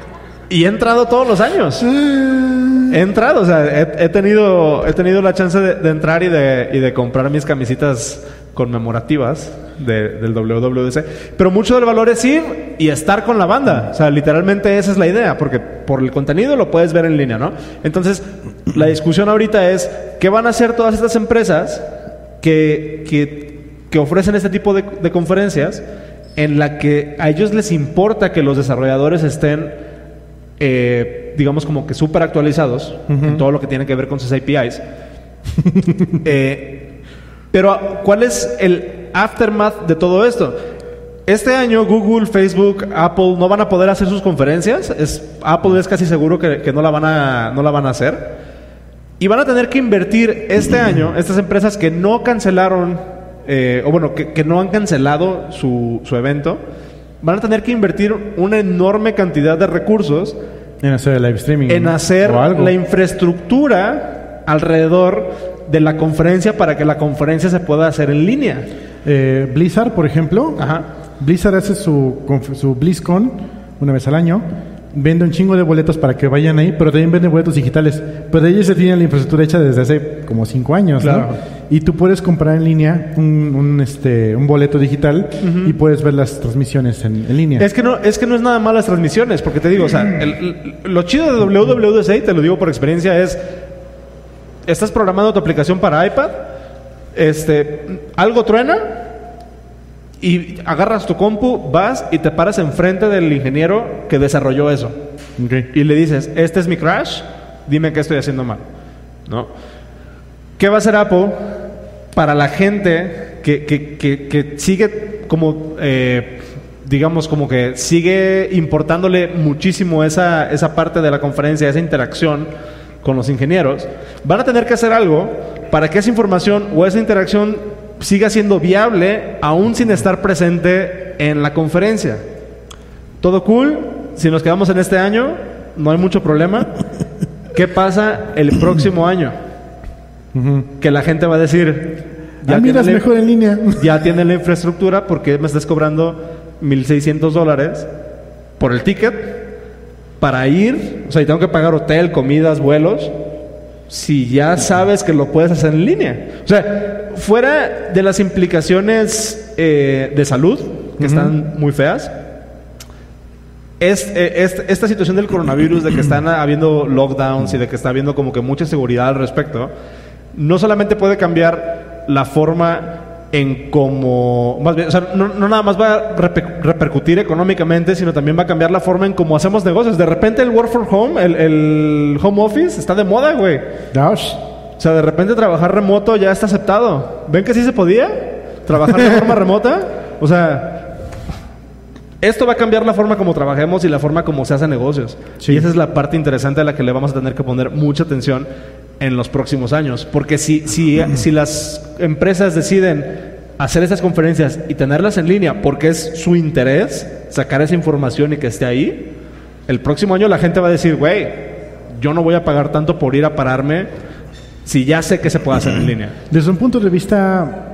y he entrado todos los años. He entrado, o sea, he, tenido, he tenido la chance de, entrar y de, y de comprar mis camisitas conmemorativas de- del WWDC. Pero mucho del valor es ir y estar con la banda. O sea, literalmente esa es la idea, porque por el contenido lo puedes ver en línea, ¿no? Entonces, la discusión ahorita es, ¿qué van a hacer todas estas empresas que, que, que ofrecen este tipo de conferencias en la que a ellos les importa que los desarrolladores estén eh, digamos como que súper actualizados en todo lo que tiene que ver con sus APIs. Eh, pero, ¿cuál es el aftermath de todo esto? Este año Google, Facebook, Apple no van a poder hacer sus conferencias. Es, Apple es casi seguro que, que no, la van a, no la van a hacer. Y van a tener que invertir este año, estas empresas que no cancelaron, eh, o bueno, que, que no han cancelado su, su evento, van a tener que invertir una enorme cantidad de recursos En hacer el live streaming. en ¿no? hacer O algo. la infraestructura alrededor de la conferencia para que la conferencia se pueda hacer en línea. Eh, Blizzard, por ejemplo. Ajá. Blizzard hace su, su BlizzCon una vez al año. Vende un chingo de boletos para que vayan ahí, pero también vende boletos digitales. Pero ellos ya tienen la infraestructura hecha desde hace como cinco años. Y tú puedes comprar en línea un, un, este, un boleto digital y puedes ver las transmisiones en, en línea. Es que no es que no es nada más las transmisiones, porque te digo, o sea, el- el- lo chido de WWDC, te lo digo por experiencia, es estás programando tu aplicación para iPad, este, algo truena y agarras tu compu, vas y te paras enfrente del ingeniero que desarrolló eso. Y le dices, este es mi crash, dime qué estoy haciendo mal. ¿No? ¿Qué va a hacer Apple para la gente que, que- que- que sigue como, eh, digamos, como que sigue importándole muchísimo esa, esa parte de la conferencia, esa interacción con los ingenieros? Van a tener que hacer algo para que esa información o esa interacción siga siendo viable aún sin estar presente en la conferencia. Todo cool. Si nos quedamos en este año, no hay mucho problema. ¿Qué pasa el próximo año? Que la gente va a decir, Ah, mira, es tiene la- mejor en línea. ya tiene la infraestructura porque me estás cobrando 1.600 dólares por el ticket para ir. O sea, y tengo que pagar hotel, comidas, vuelos. Si ya sabes que lo puedes hacer en línea. O sea, fuera de las implicaciones eh, de salud, que están muy feas, es, eh, es- esta situación del coronavirus, de que están habiendo lockdowns y de que está habiendo como que mucha seguridad al respecto, no solamente puede cambiar la forma en cómo, más bien, o sea, no, no nada más va a reper- repercutir económicamente, sino también va a cambiar la forma en cómo hacemos negocios. De repente el work from home, el, el home office, está de moda, güey. Dash. O sea, de repente trabajar remoto ya está aceptado. ¿Ven que sí se podía? Trabajar de forma remota. O sea, esto va a cambiar la forma como trabajemos y la forma como se hacen negocios. Sí. Y esa es la parte interesante a la que le vamos a tener que poner mucha atención en los próximos años. Porque si, si, si las empresas deciden hacer estas conferencias y tenerlas en línea porque es su interés sacar esa información y que esté ahí, el próximo año la gente va a decir, güey, yo no voy a pagar tanto por ir a pararme si ya sé que se puede hacer en línea. Desde un punto de vista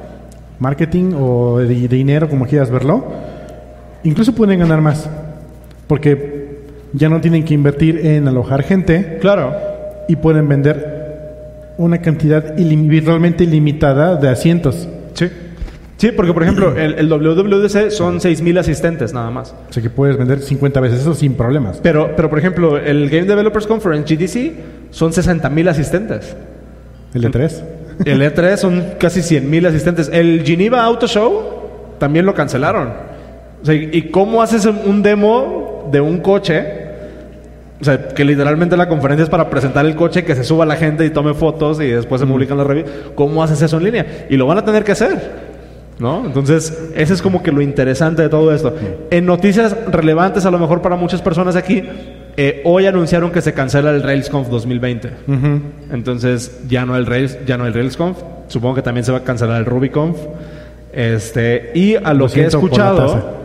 marketing o de, de dinero, como quieras verlo, incluso pueden ganar más. Porque ya no tienen que invertir en alojar gente Claro. y pueden vender una cantidad ilim- virtualmente ilimitada de asientos. Sí. Sí, porque por ejemplo, el, el WWDC son 6.000 asistentes nada más. O sea que puedes vender 50 veces eso sin problemas. Pero, pero por ejemplo, el Game Developers Conference, GDC, son 60.000 asistentes. El E E3. El E3 son casi 100 mil asistentes. El Geneva Auto Show también lo cancelaron. O sea, ¿y cómo haces un demo de un coche? O sea, que literalmente la conferencia es para presentar el coche, que se suba la gente y tome fotos y después se publican las revistas. ¿Cómo haces eso en línea? Y lo van a tener que hacer. ¿No? Entonces, ese es como que lo interesante de todo esto. En noticias relevantes, a lo mejor para muchas personas aquí, eh, hoy anunciaron que se cancela el RailsConf 2020. Entonces, ya no el Rails, ya no el RailsConf. Supongo que también se va a cancelar el RubyConf. Este, y a lo, Lo que he escuchado,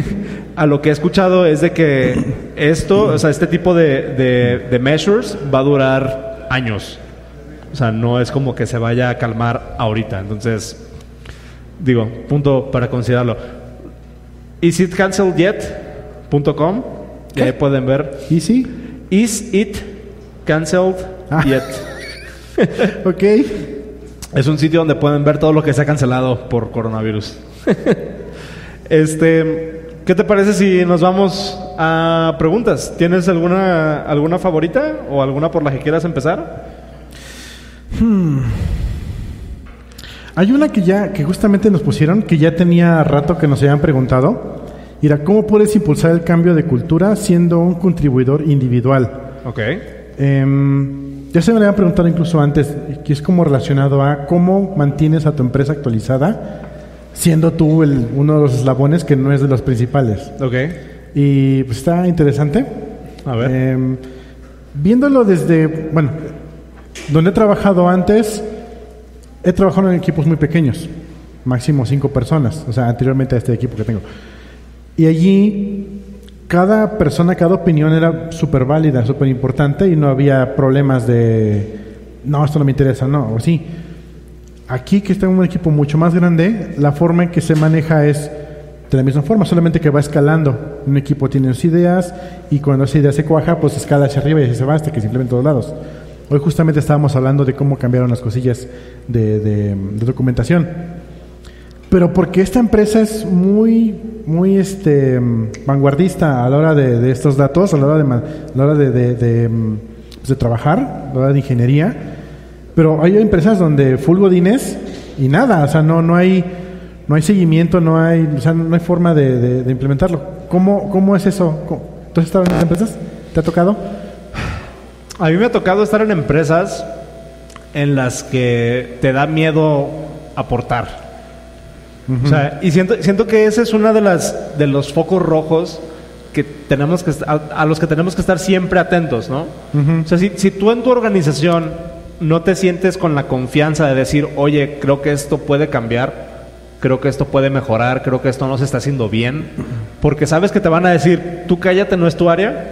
a lo que he escuchado es de que esto, o sea, este tipo de, de, de measures va a durar años. O sea, no es como que se vaya a calmar ahorita. Entonces, digo, punto para considerarlo. isitcanceledYet.com y ahí pueden ver. ¿Y sí? Is it cancelled Ah. yet? Ok. Es un sitio donde pueden ver todo lo que se ha cancelado por coronavirus. este, ¿qué te parece si nos vamos a preguntas? ¿Tienes alguna alguna favorita o alguna por la que quieras empezar? Hay una que ya, que justamente nos pusieron, que ya tenía rato que nos habían preguntado. Y era, ¿cómo puedes impulsar el cambio de cultura siendo un contribuidor individual? Ok. Em, ya se me habían preguntado incluso antes, que es como relacionado a cómo mantienes a tu empresa actualizada, siendo tú el, uno de los eslabones que no es de los principales. Ok. Y pues está interesante. A ver. Em, viéndolo desde, bueno, donde he trabajado antes, he trabajado en equipos muy pequeños, máximo cinco personas, o sea, anteriormente a este equipo que tengo. Y allí cada persona, cada opinión era súper válida, súper importante y no había problemas de, no, esto no me interesa, no, o sí. Aquí que está un equipo mucho más grande, la forma en que se maneja es de la misma forma, solamente que va escalando. Un equipo tiene sus ideas y cuando esa idea se cuaja, pues escala hacia arriba y se va hasta que se implementa en todos lados. Hoy justamente estábamos hablando de cómo cambiaron las cosillas de, de- de documentación. Pero porque esta empresa es muy, muy este, vanguardista a la hora de, de estos datos, a la hora de, a la hora de, mm, pues, de trabajar, a la hora de ingeniería. Pero hay empresas donde full godines y nada, o sea, no, no hay no hay seguimiento, no hay, o sea, no hay forma de, implementarlo. ¿Cómo, ¿Cómo es eso? ¿Cómo- ¿Tú has estado en esas empresas? ¿Te ha tocado? A mí me ha tocado estar en empresas en las que te da miedo aportar. O sea, y siento, siento que ese es uno de las de los focos rojos que tenemos que a, a los que tenemos que estar siempre atentos, ¿no? O sea, si, si tú en tu organización no te sientes con la confianza de decir, oye, creo que esto puede cambiar, creo que esto puede mejorar, creo que esto no se está haciendo bien, porque sabes que te van a decir, tú cállate, no es tu área,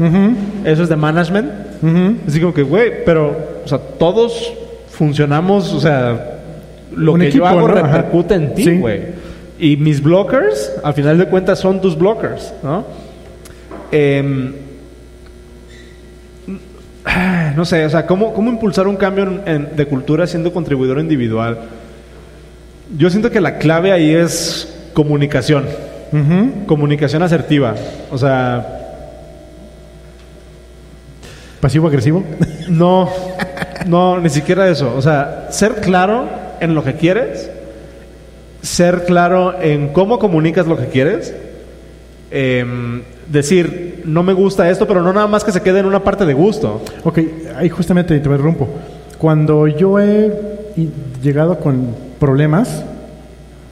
eso es de management. Así como que, güey, pero, o sea, todos funcionamos, o sea, lo Un que equipo, yo hago ¿no? Ajá. repercute en ti, Sí. Y mis blockers, al final de cuentas, son tus blockers, ¿no? Em, no sé, o sea, ¿cómo, cómo impulsar un cambio en- en- de cultura siendo contribuidor individual? Yo siento que la clave ahí es comunicación. Comunicación asertiva. O sea, ¿Pasivo-agresivo? no, no, ni siquiera eso. O sea, ser claro en lo que quieres, ser claro en cómo comunicas lo que quieres, em, decir, no me gusta esto, pero no nada más que se quede en una parte de gusto. Ok, ahí justamente te interrumpo. Cuando yo he llegado con problemas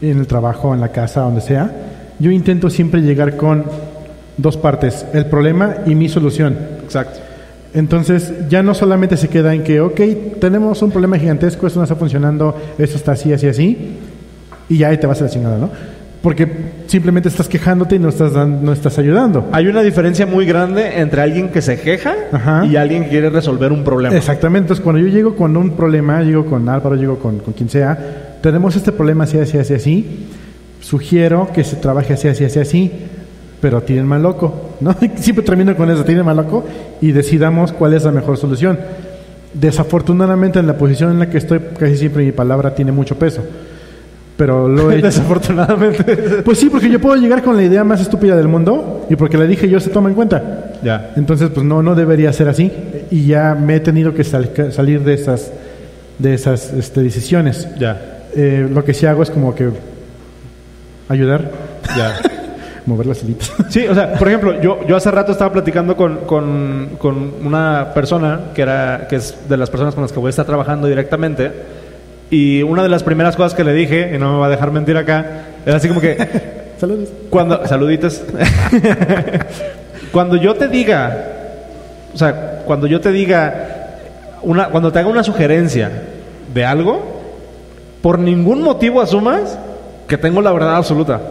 en el trabajo, en la casa, donde sea, yo intento siempre llegar con dos partes, el problema y mi solución. Exacto. Entonces ya no solamente se queda en que, ok, tenemos un problema gigantesco, esto no está funcionando, esto está así, así, así, y ya ahí te vas a la chingada, ¿no? Porque simplemente estás quejándote y no estás, dan- no estás ayudando. Hay una diferencia muy grande entre alguien que se queja Ajá. y alguien que quiere resolver un problema. Exactamente, entonces cuando yo llego con un problema, llego con Álvaro, llego con, con quien sea, tenemos este problema así, así, así, así, sugiero que se trabaje así, así, así, así, pero tienen mal loco, ¿no? Siempre termino con eso, tienen mal loco y decidamos cuál es la mejor solución. Desafortunadamente en la posición en la que estoy, casi siempre mi palabra tiene mucho peso. Pero lo he hecho. Desafortunadamente. Pues sí, porque yo puedo llegar con la idea más estúpida del mundo y porque la dije yo se toma en cuenta. ya. Entonces, pues no, no debería ser así. Y ya me he tenido que sal- salir de esas, de esas este, decisiones. Ya, Eh, lo que sí hago es como que ayudar, ya. mover las hilitas. Sí, o sea, por ejemplo, yo, yo hace rato estaba platicando con, con, con una persona que, era, que es de las personas con las que voy a estar trabajando directamente. Y una de las primeras cosas que le dije, y no me va a dejar mentir acá, era así como que, Saludos. cuando, saluditos, cuando yo te diga, o sea, cuando yo te diga, una, cuando te haga una sugerencia de algo, por ningún motivo asumas que tengo la verdad absoluta.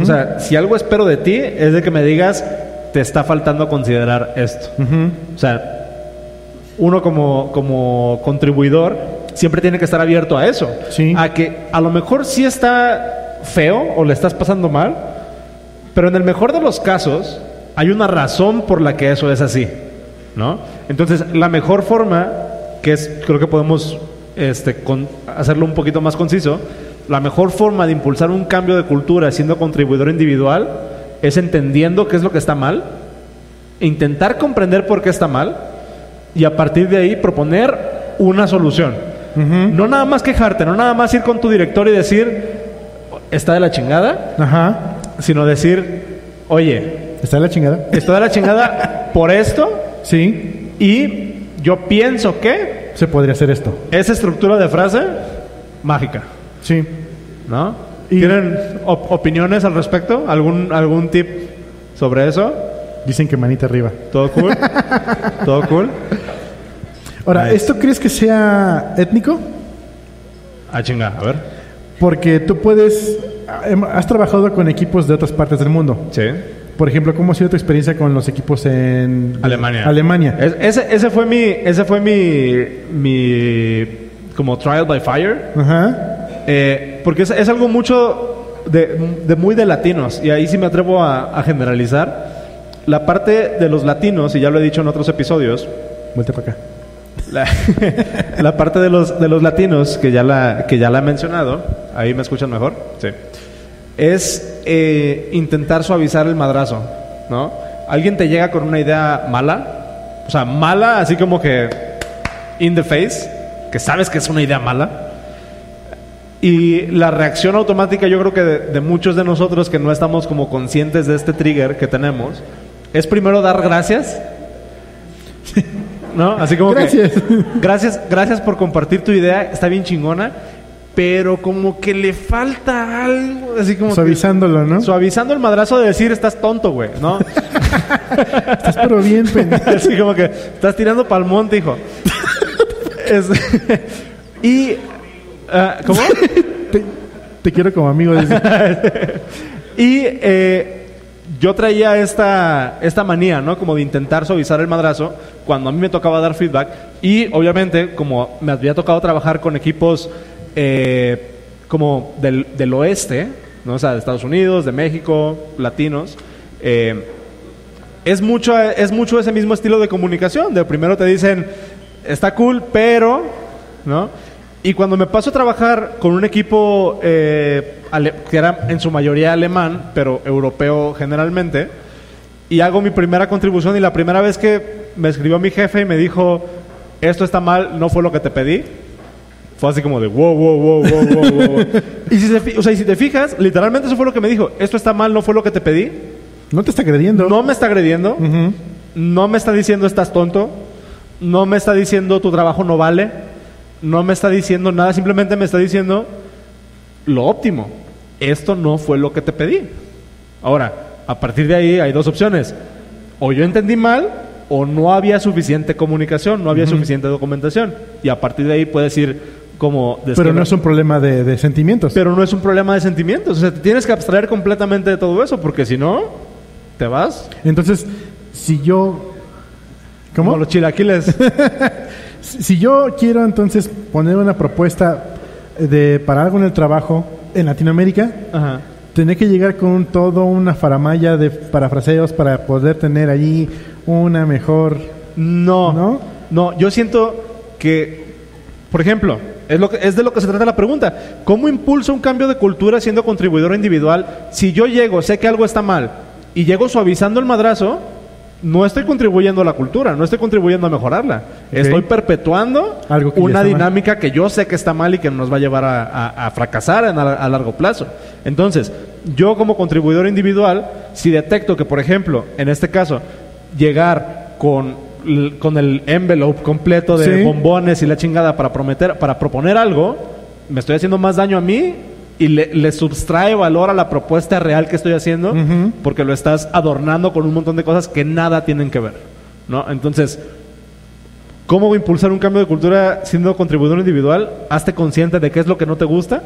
O sea, si algo espero de ti es de que me digas, te está faltando considerar esto. O sea, uno como, como contribuidor siempre tiene que estar abierto a eso. Sí. A que a lo mejor sí está feo o le estás pasando mal, pero en el mejor de los casos hay una razón por la que eso es así. ¿No? Entonces, la mejor forma, que es, creo que podemos este, con- hacerlo un poquito más conciso, la mejor forma de impulsar un cambio de cultura siendo contribuidor individual es entendiendo qué es lo que está mal, intentar comprender por qué está mal y a partir de ahí proponer una solución. No nada más quejarte, no nada más ir con tu director y decir, está de la chingada, Ajá. sino decir, oye, ¿Está de la chingada? está de la chingada por esto Sí. y yo pienso que Se podría hacer esto. esa estructura de frase mágica, Sí. ¿no? Y- ¿Tienen op- opiniones al respecto? ¿Algún, ¿Algún tip sobre eso? Dicen que manita arriba. ¿Todo cool? ¿Todo cool? Ahora, Nice. ¿esto crees que sea étnico? Ah, chinga, a ver. Porque tú puedes... hem- Has trabajado con equipos de otras partes del mundo. Sí. Por ejemplo, ¿cómo ha sido tu experiencia con los equipos en Alemania. Alemania. Es- ese, ese fue mi, ese fue mi, mi como trial by fire, Ajá. Eh, porque es, es algo mucho de, de muy de latinos y ahí sí me atrevo a, a generalizar. La parte de los latinos y ya lo he dicho en otros episodios, Vuelta para acá. La, la parte de los, de los latinos, que ya, la, que ya la he mencionado, ahí me escuchan mejor, sí, es eh, intentar suavizar el madrazo, ¿no? Alguien te llega con una idea mala, o sea, mala, así como que in the face, que sabes que es una idea mala, y la reacción automática yo creo que de, de muchos de nosotros que no estamos como conscientes de este trigger que tenemos, es primero dar gracias, ¿no? Así como que, Gracias. gracias, gracias por compartir tu idea, está bien chingona, pero como que le falta algo, así como que- Suavizándolo, ¿no? suavizando el madrazo de decir estás tonto, güey, ¿no? Estás pero bien pendiente. así como que estás tirando pa'l monte, hijo. Es- y ah, ¿cómo? te, te quiero como amigo. Y eh, yo traía esta, esta manía, ¿no? Como de intentar suavizar el madrazo cuando a mí me tocaba dar feedback. Y obviamente, como me había tocado trabajar con equipos eh, como del, del oeste, ¿no? O sea, de Estados Unidos, de México, latinos. eh, es mucho, es mucho ese mismo estilo de comunicación. De primero te dicen, está cool, pero, ¿no? Y cuando me paso a trabajar con un equipo eh, que era en su mayoría alemán, pero europeo generalmente, y hago mi primera contribución y la primera vez que me escribió mi jefe y me dijo, esto está mal, no fue lo que te pedí, fue así como de wow, wow, wow, wow, wow, wow. y si, se o sea, y si te fijas, literalmente eso fue lo que me dijo, esto está mal, no fue lo que te pedí, No te está agrediendo. no me está agrediendo, Ujú. no me está diciendo estás tonto, no me está diciendo tu trabajo no vale, no me está diciendo nada, simplemente me está diciendo lo óptimo. Esto no fue lo que te pedí. Ahora, a partir de ahí hay dos opciones. O yo entendí mal o no había suficiente comunicación, no había suficiente documentación. Y a partir de ahí puedes ir como... Pero no es un problema de, de sentimientos. pero no es un problema de sentimientos. O sea, te tienes que abstraer completamente de todo eso porque si no, te vas Entonces, si yo... como ¿Cómo? los chilaquiles. Si yo quiero entonces poner una propuesta de para algo en el trabajo en Latinoamérica, Ajá. Tener que llegar con todo una faramaya de parafraseos para poder tener allí una mejor... No, ¿No? no, yo siento que, por ejemplo, es, lo que, es de lo que se trata la pregunta. ¿Cómo impulso un cambio de cultura siendo contribuidor individual? Si yo llego, sé que algo está mal y llego suavizando el madrazo, no estoy contribuyendo a la cultura, no estoy contribuyendo a mejorarla. Estoy perpetuando Algo una mal. dinámica que yo sé que está mal y que nos va a llevar a, a- a fracasar en a, a largo plazo. Entonces, yo como contribuidor individual, si detecto que, por ejemplo, en este caso, llegar con, con el envelope completo de Sí. bombones y la chingada para prometer, para proponer algo, me estoy haciendo más daño a mí y le, le subtrae valor a la propuesta real que estoy haciendo Ujú. porque lo estás adornando con un montón de cosas que nada tienen que ver. ¿no? Entonces, ¿cómo impulsar un cambio de cultura siendo contribuidor individual? Hazte consciente de qué es lo que no te gusta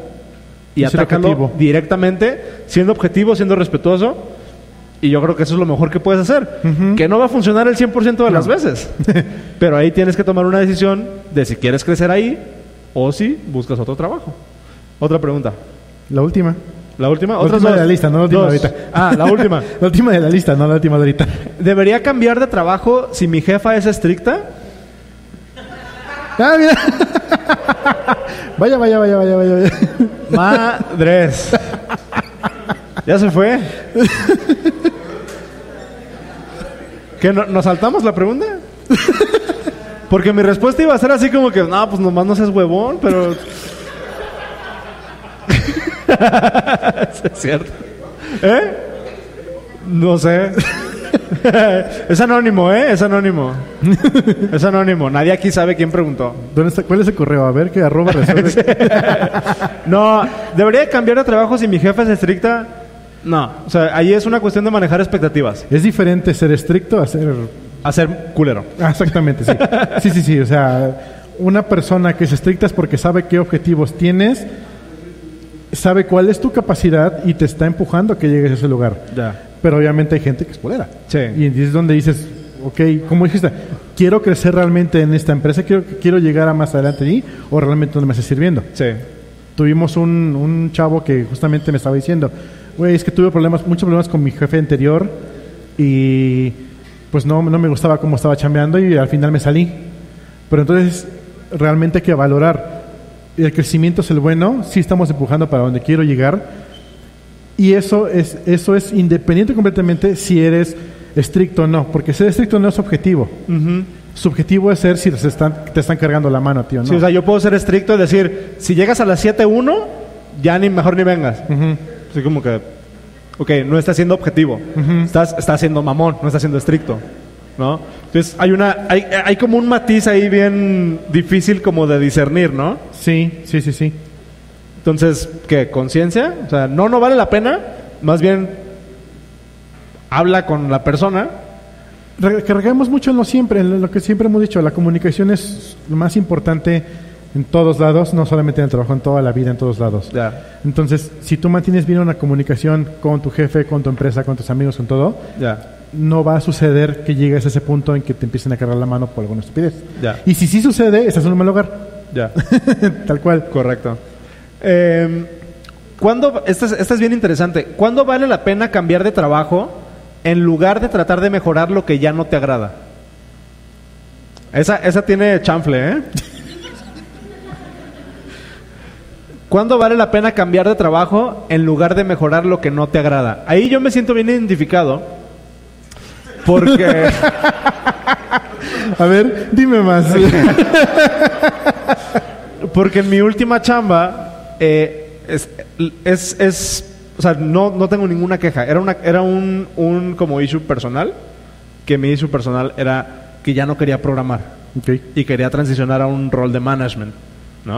y, Y atácalo directamente, siendo objetivo, siendo respetuoso. Y yo creo que eso es lo mejor que puedes hacer. Ujú. Que no va a funcionar el 100% de las No. veces. Pero ahí tienes que tomar una decisión de si quieres crecer ahí o si buscas otro trabajo. Otra pregunta. La última. La última. La última de dos. la lista, no la última Dos. ahorita. Ah, la última. La última de la lista, no la última de ahorita. ¿Debería cambiar de trabajo si mi jefa es estricta? Ah, mira. vaya, vaya, vaya, vaya, vaya. vaya. Madres. ¿Ya se fue? ¿Que no- nos saltamos la pregunta? Porque mi respuesta iba a ser así como que, no, pues nomás no seas huevón, pero... es cierto. ¿Eh? No sé. es anónimo, ¿eh? Es anónimo. es anónimo. Nadie aquí sabe quién preguntó. ¿Dónde está? ¿Cuál es el correo? A ver, ¿qué arroba resuelve? No, ¿debería de cambiar de trabajo si mi jefe es estricta? No, o sea, ahí es una cuestión de manejar expectativas. es diferente ser estricto a ser... A ser culero. Ah, exactamente, sí. Sí, sí, sí. O sea, una persona que es estricta es porque sabe qué objetivos tienes, sabe cuál es tu capacidad y te está empujando a que llegues a ese lugar. Ya. Pero obviamente hay gente que es culera. Sí. Y es donde dices, ok, como dijiste, quiero crecer realmente en esta empresa, quiero, quiero llegar a más adelante allí, o realmente no me está sirviendo. Sí. Tuvimos un, un chavo que justamente me estaba diciendo, güey, es que tuve problemas, muchos problemas con mi jefe anterior y pues no, no me gustaba cómo estaba chambeando y al final me salí. Pero entonces realmente hay que valorar. El crecimiento es el bueno, sí estamos empujando para donde quiero llegar y eso es, eso es independiente completamente si eres estricto o no, porque ser estricto no es objetivo. Subjetivo es ser si te están, te están cargando la mano, tío. ¿no? Sí, o sea, yo puedo ser estricto y decir, si llegas a las 7.1, ya ni mejor ni vengas. Ujú. Así como que, ok, no está siendo objetivo. estás, estás siendo mamón, no estás siendo estricto. ¿No? Entonces, hay, una, hay, hay como un matiz ahí bien difícil como de discernir, ¿no? Sí, sí, sí, sí. Entonces, ¿qué? ¿Conciencia? O sea, no, no vale la pena. Más bien, habla con la persona. Re- Cargamos mucho en lo siempre, en lo que siempre hemos dicho, la comunicación es lo más importante en todos lados, no solamente en el trabajo, en toda la vida, en todos lados. Ya, Entonces, si tú mantienes bien una comunicación con tu jefe, con tu empresa, con tus amigos, con todo, ya, no va a suceder que llegues a ese punto en que te empiecen a cargar la mano por alguna estupidez. ya, Y si sí sucede, estás en un mal lugar, ya. tal cual. Correcto. Eh, ¿cuándo, esta, es, esta es bien interesante. ¿Cuándo vale la pena cambiar de trabajo en lugar de tratar de mejorar lo que ya no te agrada? Esa, esa tiene chanfle, ¿eh? ¿Cuándo vale la pena cambiar de trabajo en lugar de mejorar lo que no te agrada? Ahí yo me siento bien identificado porque... A ver, dime más. Porque en mi última chamba eh, es, es, es- o sea, no, no tengo ninguna queja. Era una, era un, un como issue personal, que mi issue personal era que ya no quería programar ok. y quería transicionar a un rol de management, ¿no?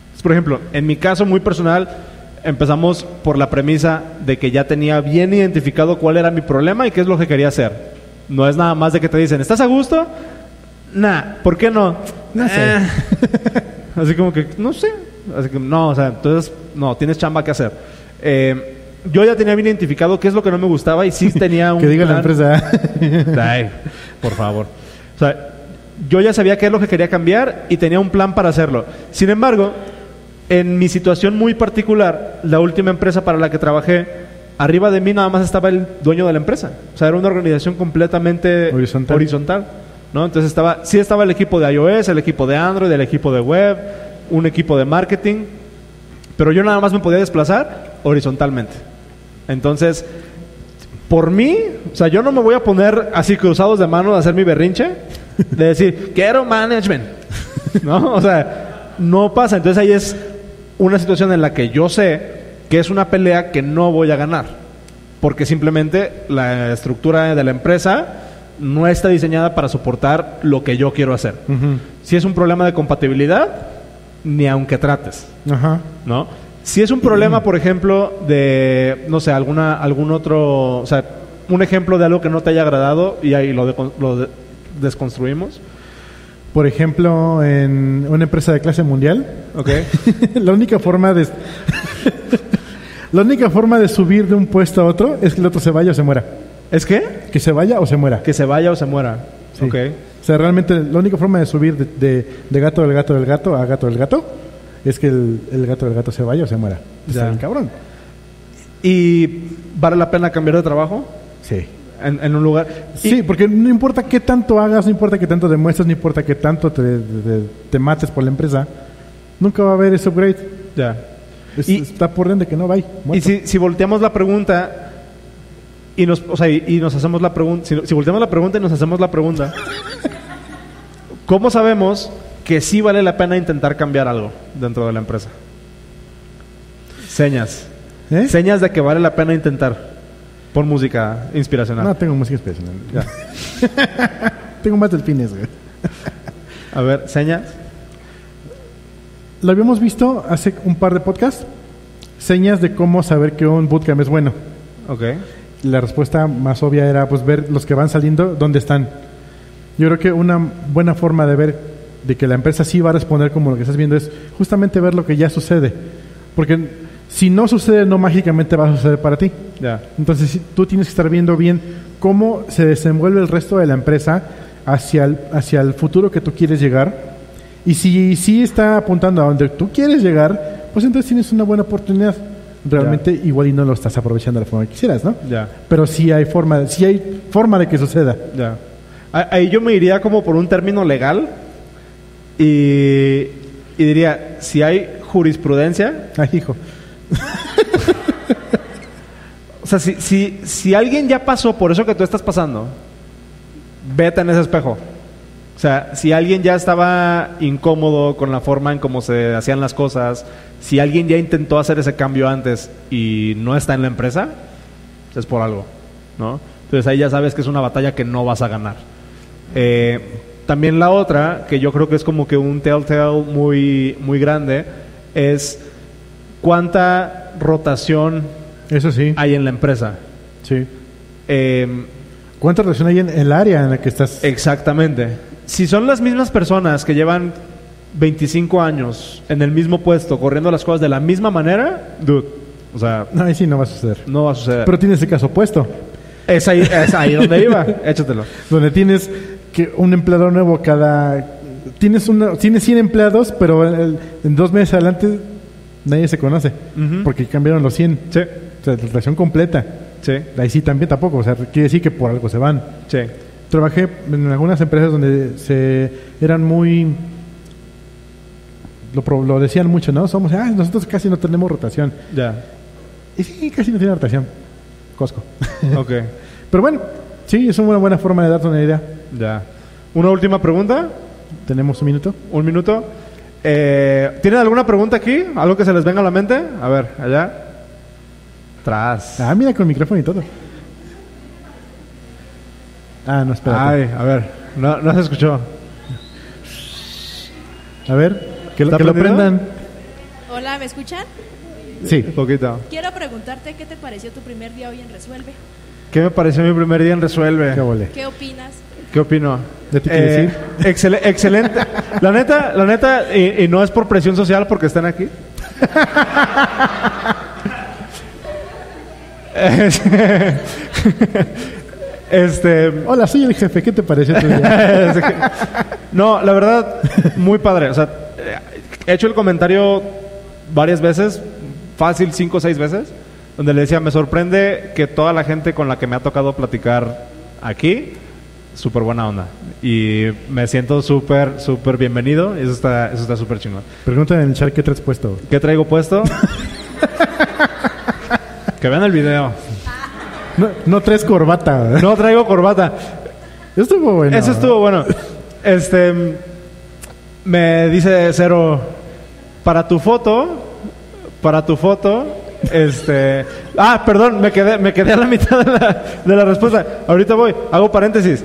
Entonces, por ejemplo, en mi caso muy personal, empezamos por la premisa de que ya tenía bien identificado cuál era mi problema y qué es lo que quería hacer. No es nada más de que te dicen, ¿estás a gusto? Nah, ¿por qué no? No sé. Eh. Así como que, no sé. Así que, no, o sea, entonces, no, tienes chamba que hacer. Eh, yo ya tenía bien identificado qué es lo que no me gustaba y sí tenía un que diga la empresa. Ay, por favor. O sea, yo ya sabía qué es lo que quería cambiar y tenía un plan para hacerlo. Sin embargo, en mi situación muy particular, la última empresa para la que trabajé, arriba de mí nada más estaba el dueño de la empresa. O sea, era una organización completamente Horizontal. horizontal, ¿no? Entonces estaba, sí estaba el equipo de iOS, el equipo de Android, el equipo de web, un equipo de marketing, pero yo nada más me podía desplazar horizontalmente. Entonces, por mí, o sea, yo no me voy a poner así cruzados de manos a hacer mi berrinche, de decir, quiero management. ¿No? O sea, no pasa. Entonces ahí es una situación en la que yo sé que es una pelea que no voy a ganar. Porque simplemente la estructura de la empresa no está diseñada para soportar lo que yo quiero hacer. Si es un problema de compatibilidad, ni aunque trates. Ajá. ¿no? Si es un problema, por ejemplo, de, no sé, alguna, algún otro, o sea, un ejemplo de algo que no te haya agradado y ahí lo, de- lo de- desconstruimos. Por ejemplo, en una empresa de clase mundial, ¿Ok? la única forma de la única forma de subir de un puesto a otro es que el otro se vaya o se muera. ¿Es que? Que se vaya o se muera. Que se vaya o se muera. Sí. Ok. O sea, realmente la única forma de subir de, de- de gato del gato del gato a gato del gato es que el, el gato del gato se vaya o se muera. Está Ya. bien cabrón. ¿Y vale la pena cambiar de trabajo? Sí. En, en un lugar. Y- Sí, porque no importa qué tanto hagas, no importa qué tanto demuestres, no importa qué tanto te, te- te mates por la empresa, nunca va a haber ese upgrade. Ya. Es- Y- está por ende que no va ahí. Y si, si volteamos la pregunta y nos, o sea, y, y nos hacemos la pregunta, si, si volteamos la pregunta y nos hacemos la pregunta, ¿cómo sabemos que sí vale la pena intentar cambiar algo dentro de la empresa? Señas. ¿Eh? Señas de que vale la pena intentar. Por música inspiracional. No tengo música especial. Ya. tengo más delfines, güey. A ver, señas. Lo habíamos visto hace un par de podcasts. Señas de cómo saber que un bootcamp es bueno. Ok. La respuesta más obvia era pues ver los que van saliendo, dónde están. Yo creo que una buena forma de ver de que la empresa sí va a responder como lo que estás viendo es justamente ver lo que ya sucede. Porque si no sucede, no mágicamente va a suceder para ti. Ya. Entonces tú tienes que estar viendo bien cómo se desenvuelve el resto de la empresa hacia el, hacia el futuro que tú quieres llegar. Y si sí está apuntando a donde tú quieres llegar, pues entonces tienes una buena oportunidad. Realmente igual y no lo estás aprovechando de la forma que quisieras, ¿no? Ya. Pero sí hay forma, sí hay forma de que suceda. Ya. Ahí yo me iría como por un término legal y, y diría, si hay jurisprudencia, Ay, hijo. o sea, si, si, si alguien ya pasó por eso que tú estás pasando, vete en ese espejo. O sea, si alguien ya estaba incómodo con la forma en cómo se hacían las cosas, si alguien ya intentó hacer ese cambio antes y no está en la empresa, es por algo, ¿no? Entonces ahí ya sabes que es una batalla que no vas a ganar. Eh, también la otra, que yo creo que es como que un telltale muy, muy grande, es cuánta rotación Eso sí. hay en la empresa. Sí. Eh, ¿Cuánta relación hay en el área en la que estás? exactamente. Si son las mismas personas que llevan 25 años en el mismo puesto, corriendo las cosas de la misma manera, dude, o sea, No, ahí sí no va a suceder. no va a suceder. Pero tienes el caso opuesto, es ahí, es ahí donde iba, échatelo. donde tienes que un empleador nuevo cada... Tienes, una, tienes 100 empleados, pero el- en dos meses adelante nadie se conoce, porque cambiaron los 100. Sí, O sea, la relación completa. sí, Ahí sí también tampoco, o sea, quiere decir que por algo se van. sí. Trabajé en algunas empresas donde se eran muy lo, lo decían mucho, ¿no? Somos, ah, nosotros casi no tenemos rotación. Ya, Y sí, casi no tiene rotación. Costco. ok, Pero bueno, sí, es una buena forma de darte una idea. ya. Una última pregunta, Tenemos un minuto. un minuto. Eh, ¿Tienen alguna pregunta aquí? ¿Algo que se les venga a la mente? A ver, allá. Tras. Ah, mira con micrófono y todo. Ah, no, espera. Ay, a ver, no, no se escuchó. A ver, que lo, ¿Está que lo prendan. Hola, ¿me escuchan? Sí. Un poquito. Quiero preguntarte qué te pareció tu primer día hoy en Resuelve. ¿Qué me pareció mi primer día en Resuelve? Qué vole. ¿Qué opinas? ¿Qué opino? ¿De ti quieres Eh, excel- excelente. La neta, la neta, y, y no es por presión social porque están aquí. este, Hola, soy el jefe. ¿Qué te pareció tu día? no, la verdad, muy padre. O sea, he hecho el comentario varias veces, fácil cinco o seis veces, donde le decía, me sorprende que toda la gente con la que me ha tocado platicar aquí, súper buena onda. Y me siento súper, súper bienvenido. Y eso está eso está súper chingón. Pregúntame en el chat qué traes puesto. ¿Qué traigo puesto? que vean el video. No, no tres corbata. No traigo corbata. Eso estuvo bueno. Eso estuvo bueno. Este. Me dice Cero. Para tu foto. Para tu foto. Este. Ah, perdón, me quedé, me quedé a la mitad de la, de la respuesta. Ahorita voy, hago paréntesis.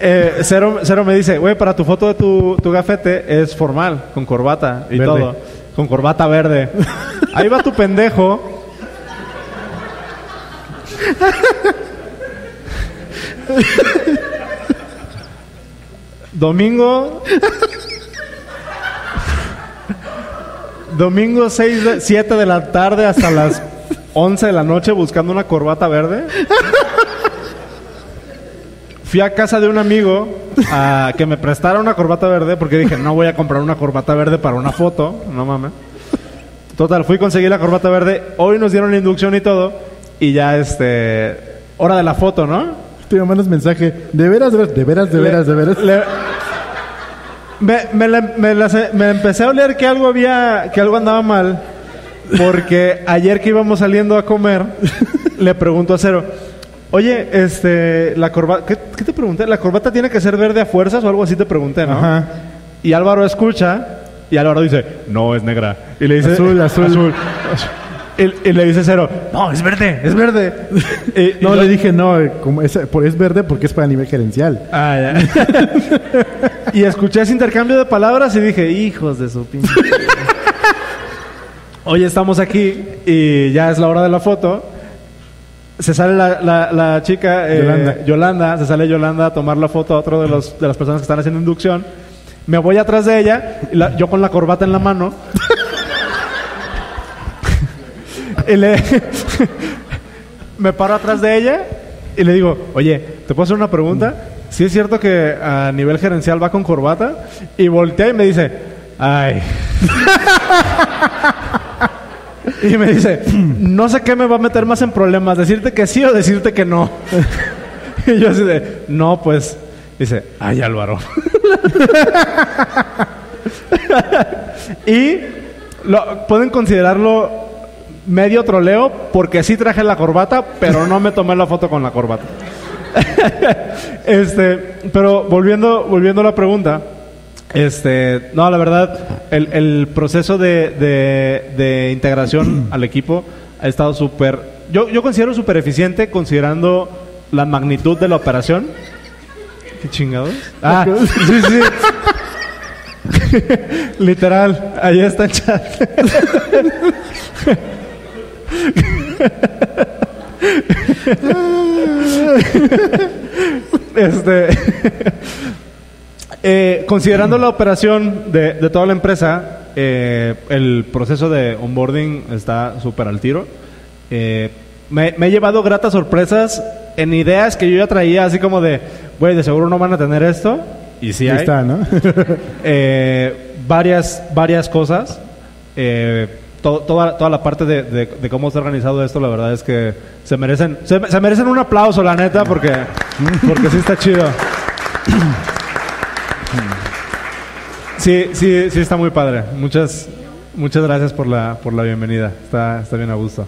Eh, Cero, Cero me dice, güey, para tu foto de tu, tu gafete es formal, con corbata y Verde. todo. Con corbata verde. Ahí va tu pendejo. Domingo. Domingo 6 de, 7 de la tarde hasta las 11 de la noche buscando una corbata verde. Fui a casa de un amigo a que me prestara una corbata verde porque dije, no voy a comprar una corbata verde para una foto, no mames. Total, fui a conseguir la corbata verde. Hoy nos dieron la inducción y todo. Y ya, este. Hora de la foto, ¿no? Te mandas mensaje. De veras, de veras, de veras, de veras, de veras. Le- me, me la- me la- me empecé a oler que algo había, que algo andaba mal, porque ayer que íbamos saliendo a comer, le pregunto a Cero, oye, este, la corbata, ¿qué, qué te pregunté? ¿La corbata tiene que ser verde a fuerzas o algo así te pregunté, no? Ajá. Y Álvaro escucha, y Álvaro dice, no, es negra. Y le dice, Azul, azul. Y, y le dice Cero, no, es verde, es verde. Y- No, le dije no, eh, como es, por- es verde porque es para nivel gerencial. Ah, ya. y escuché ese intercambio de palabras y dije, hijos de su pinche. Hoy estamos aquí y ya es la hora de la foto. Se sale la, la- la chica, eh, Yolanda. Yolanda, se sale Yolanda a tomar la foto a otro de, los, de las personas que están haciendo inducción. Me voy atrás de ella, y la- yo con la corbata en la mano. Y le me paro atrás de ella y le digo, oye, ¿te puedo hacer una pregunta? Si es cierto que a nivel gerencial va con corbata? Y voltea y me dice, ay. y me dice, no sé qué me va a meter más en problemas, decirte que sí o decirte que no. y yo así de, no, pues, dice, ay Álvaro. y lo, pueden considerarlo medio troleo porque sí traje la corbata, pero no me tomé la foto con la corbata. este, pero volviendo, volviendo a la pregunta, este, no, la verdad, el, el proceso de, de- de integración al equipo ha estado súper, yo, yo considero súper eficiente considerando la magnitud de la operación. ¿Qué chingados? Ah, sí, sí. Literal, ahí está el chat. este, eh, considerando la operación de, de toda la empresa, eh, el proceso de onboarding está súper al tiro. Eh, me, me he llevado gratas sorpresas en ideas que yo ya traía, así como de, güey, de seguro no van a tener esto. Y sí hay. está, ¿no? Varias, varias cosas. Eh, to- toda, toda la parte de, de- de cómo está organizado esto, la verdad es que se merecen, se, merecen un aplauso, la neta, porque, porque sí está chido. Sí, sí, sí está muy padre. Muchas, muchas gracias por la, por la bienvenida. Está, está bien a gusto.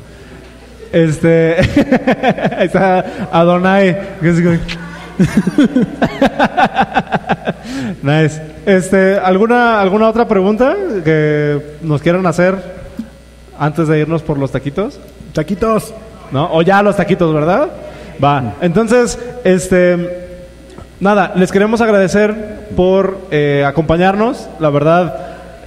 Este, ahí está Adonai. nice. Este, ¿alguna, ¿Alguna otra pregunta que nos quieran hacer antes de irnos por los taquitos? Taquitos. ¿No? O ya los taquitos, ¿verdad? Va. Entonces, este. Nada, les queremos agradecer por eh, acompañarnos. La verdad,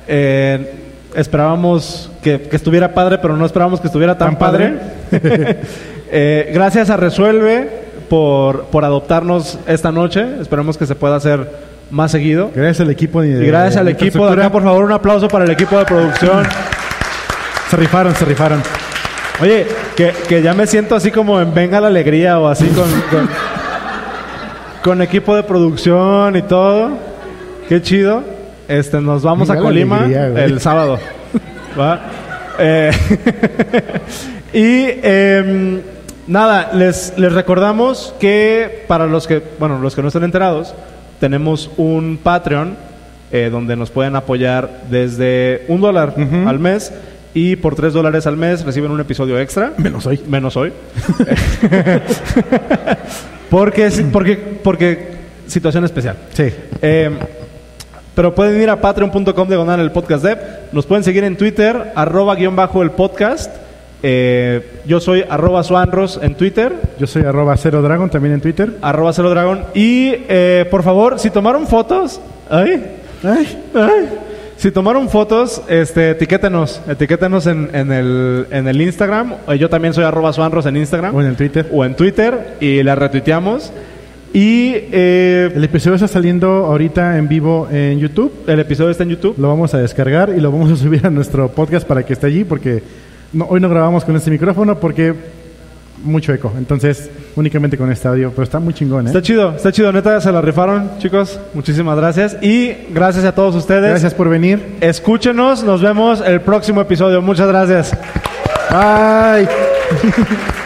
eh, esperábamos que, que estuviera padre, pero no esperábamos que estuviera tan, Tan padre. padre. Eh, gracias a Resuelve por, por adoptarnos esta noche. Esperemos que se pueda hacer más seguido. Gracias al equipo. de- Y gracias al de equipo de acá, por favor, un aplauso para el equipo de producción. Se rifaron, se rifaron. Oye, que, que ya me siento así como en Venga la Alegría o así con, con, con equipo de producción y todo. Qué chido. Este, nos vamos Venga a Colima alegría, el sábado. ¿Va? Eh, y em, nada, les, les recordamos que para los que, bueno, los que no estén enterados, tenemos un Patreon eh, donde nos pueden apoyar desde un dólar al mes Y por 3 dólares al mes reciben un episodio extra. Menos hoy. Menos hoy. porque, porque, porque situación especial. Sí. Eh, pero pueden ir a patreon.com diagonal el podcast dev. Nos pueden seguir en Twitter, arroba guion bajo el podcast. Eh, yo soy arroba suanros en Twitter, Yo soy arroba cero dragon también en Twitter. arroba cero dragón. Y eh, por favor, si tomaron fotos, ay, Ay, ay, si tomaron fotos, este, etiquétenos, etiquétenos en, en el, en el Instagram. Eh, Yo también soy arroba suanros en Instagram o en el Twitter. o en Twitter y la retuiteamos. Y eh, El episodio está saliendo ahorita en vivo en YouTube. el episodio está en YouTube. Lo vamos a descargar y lo vamos a subir a nuestro podcast para que esté allí porque no- hoy no grabamos con este micrófono porque mucho eco. Entonces, únicamente con este audio. Pero está muy chingón, ¿eh? Está chido, está chido, neta, se la rifaron, chicos. Muchísimas gracias. Y gracias a todos ustedes. Gracias por venir. Escúchenos, nos vemos el próximo episodio. Muchas gracias. Bye.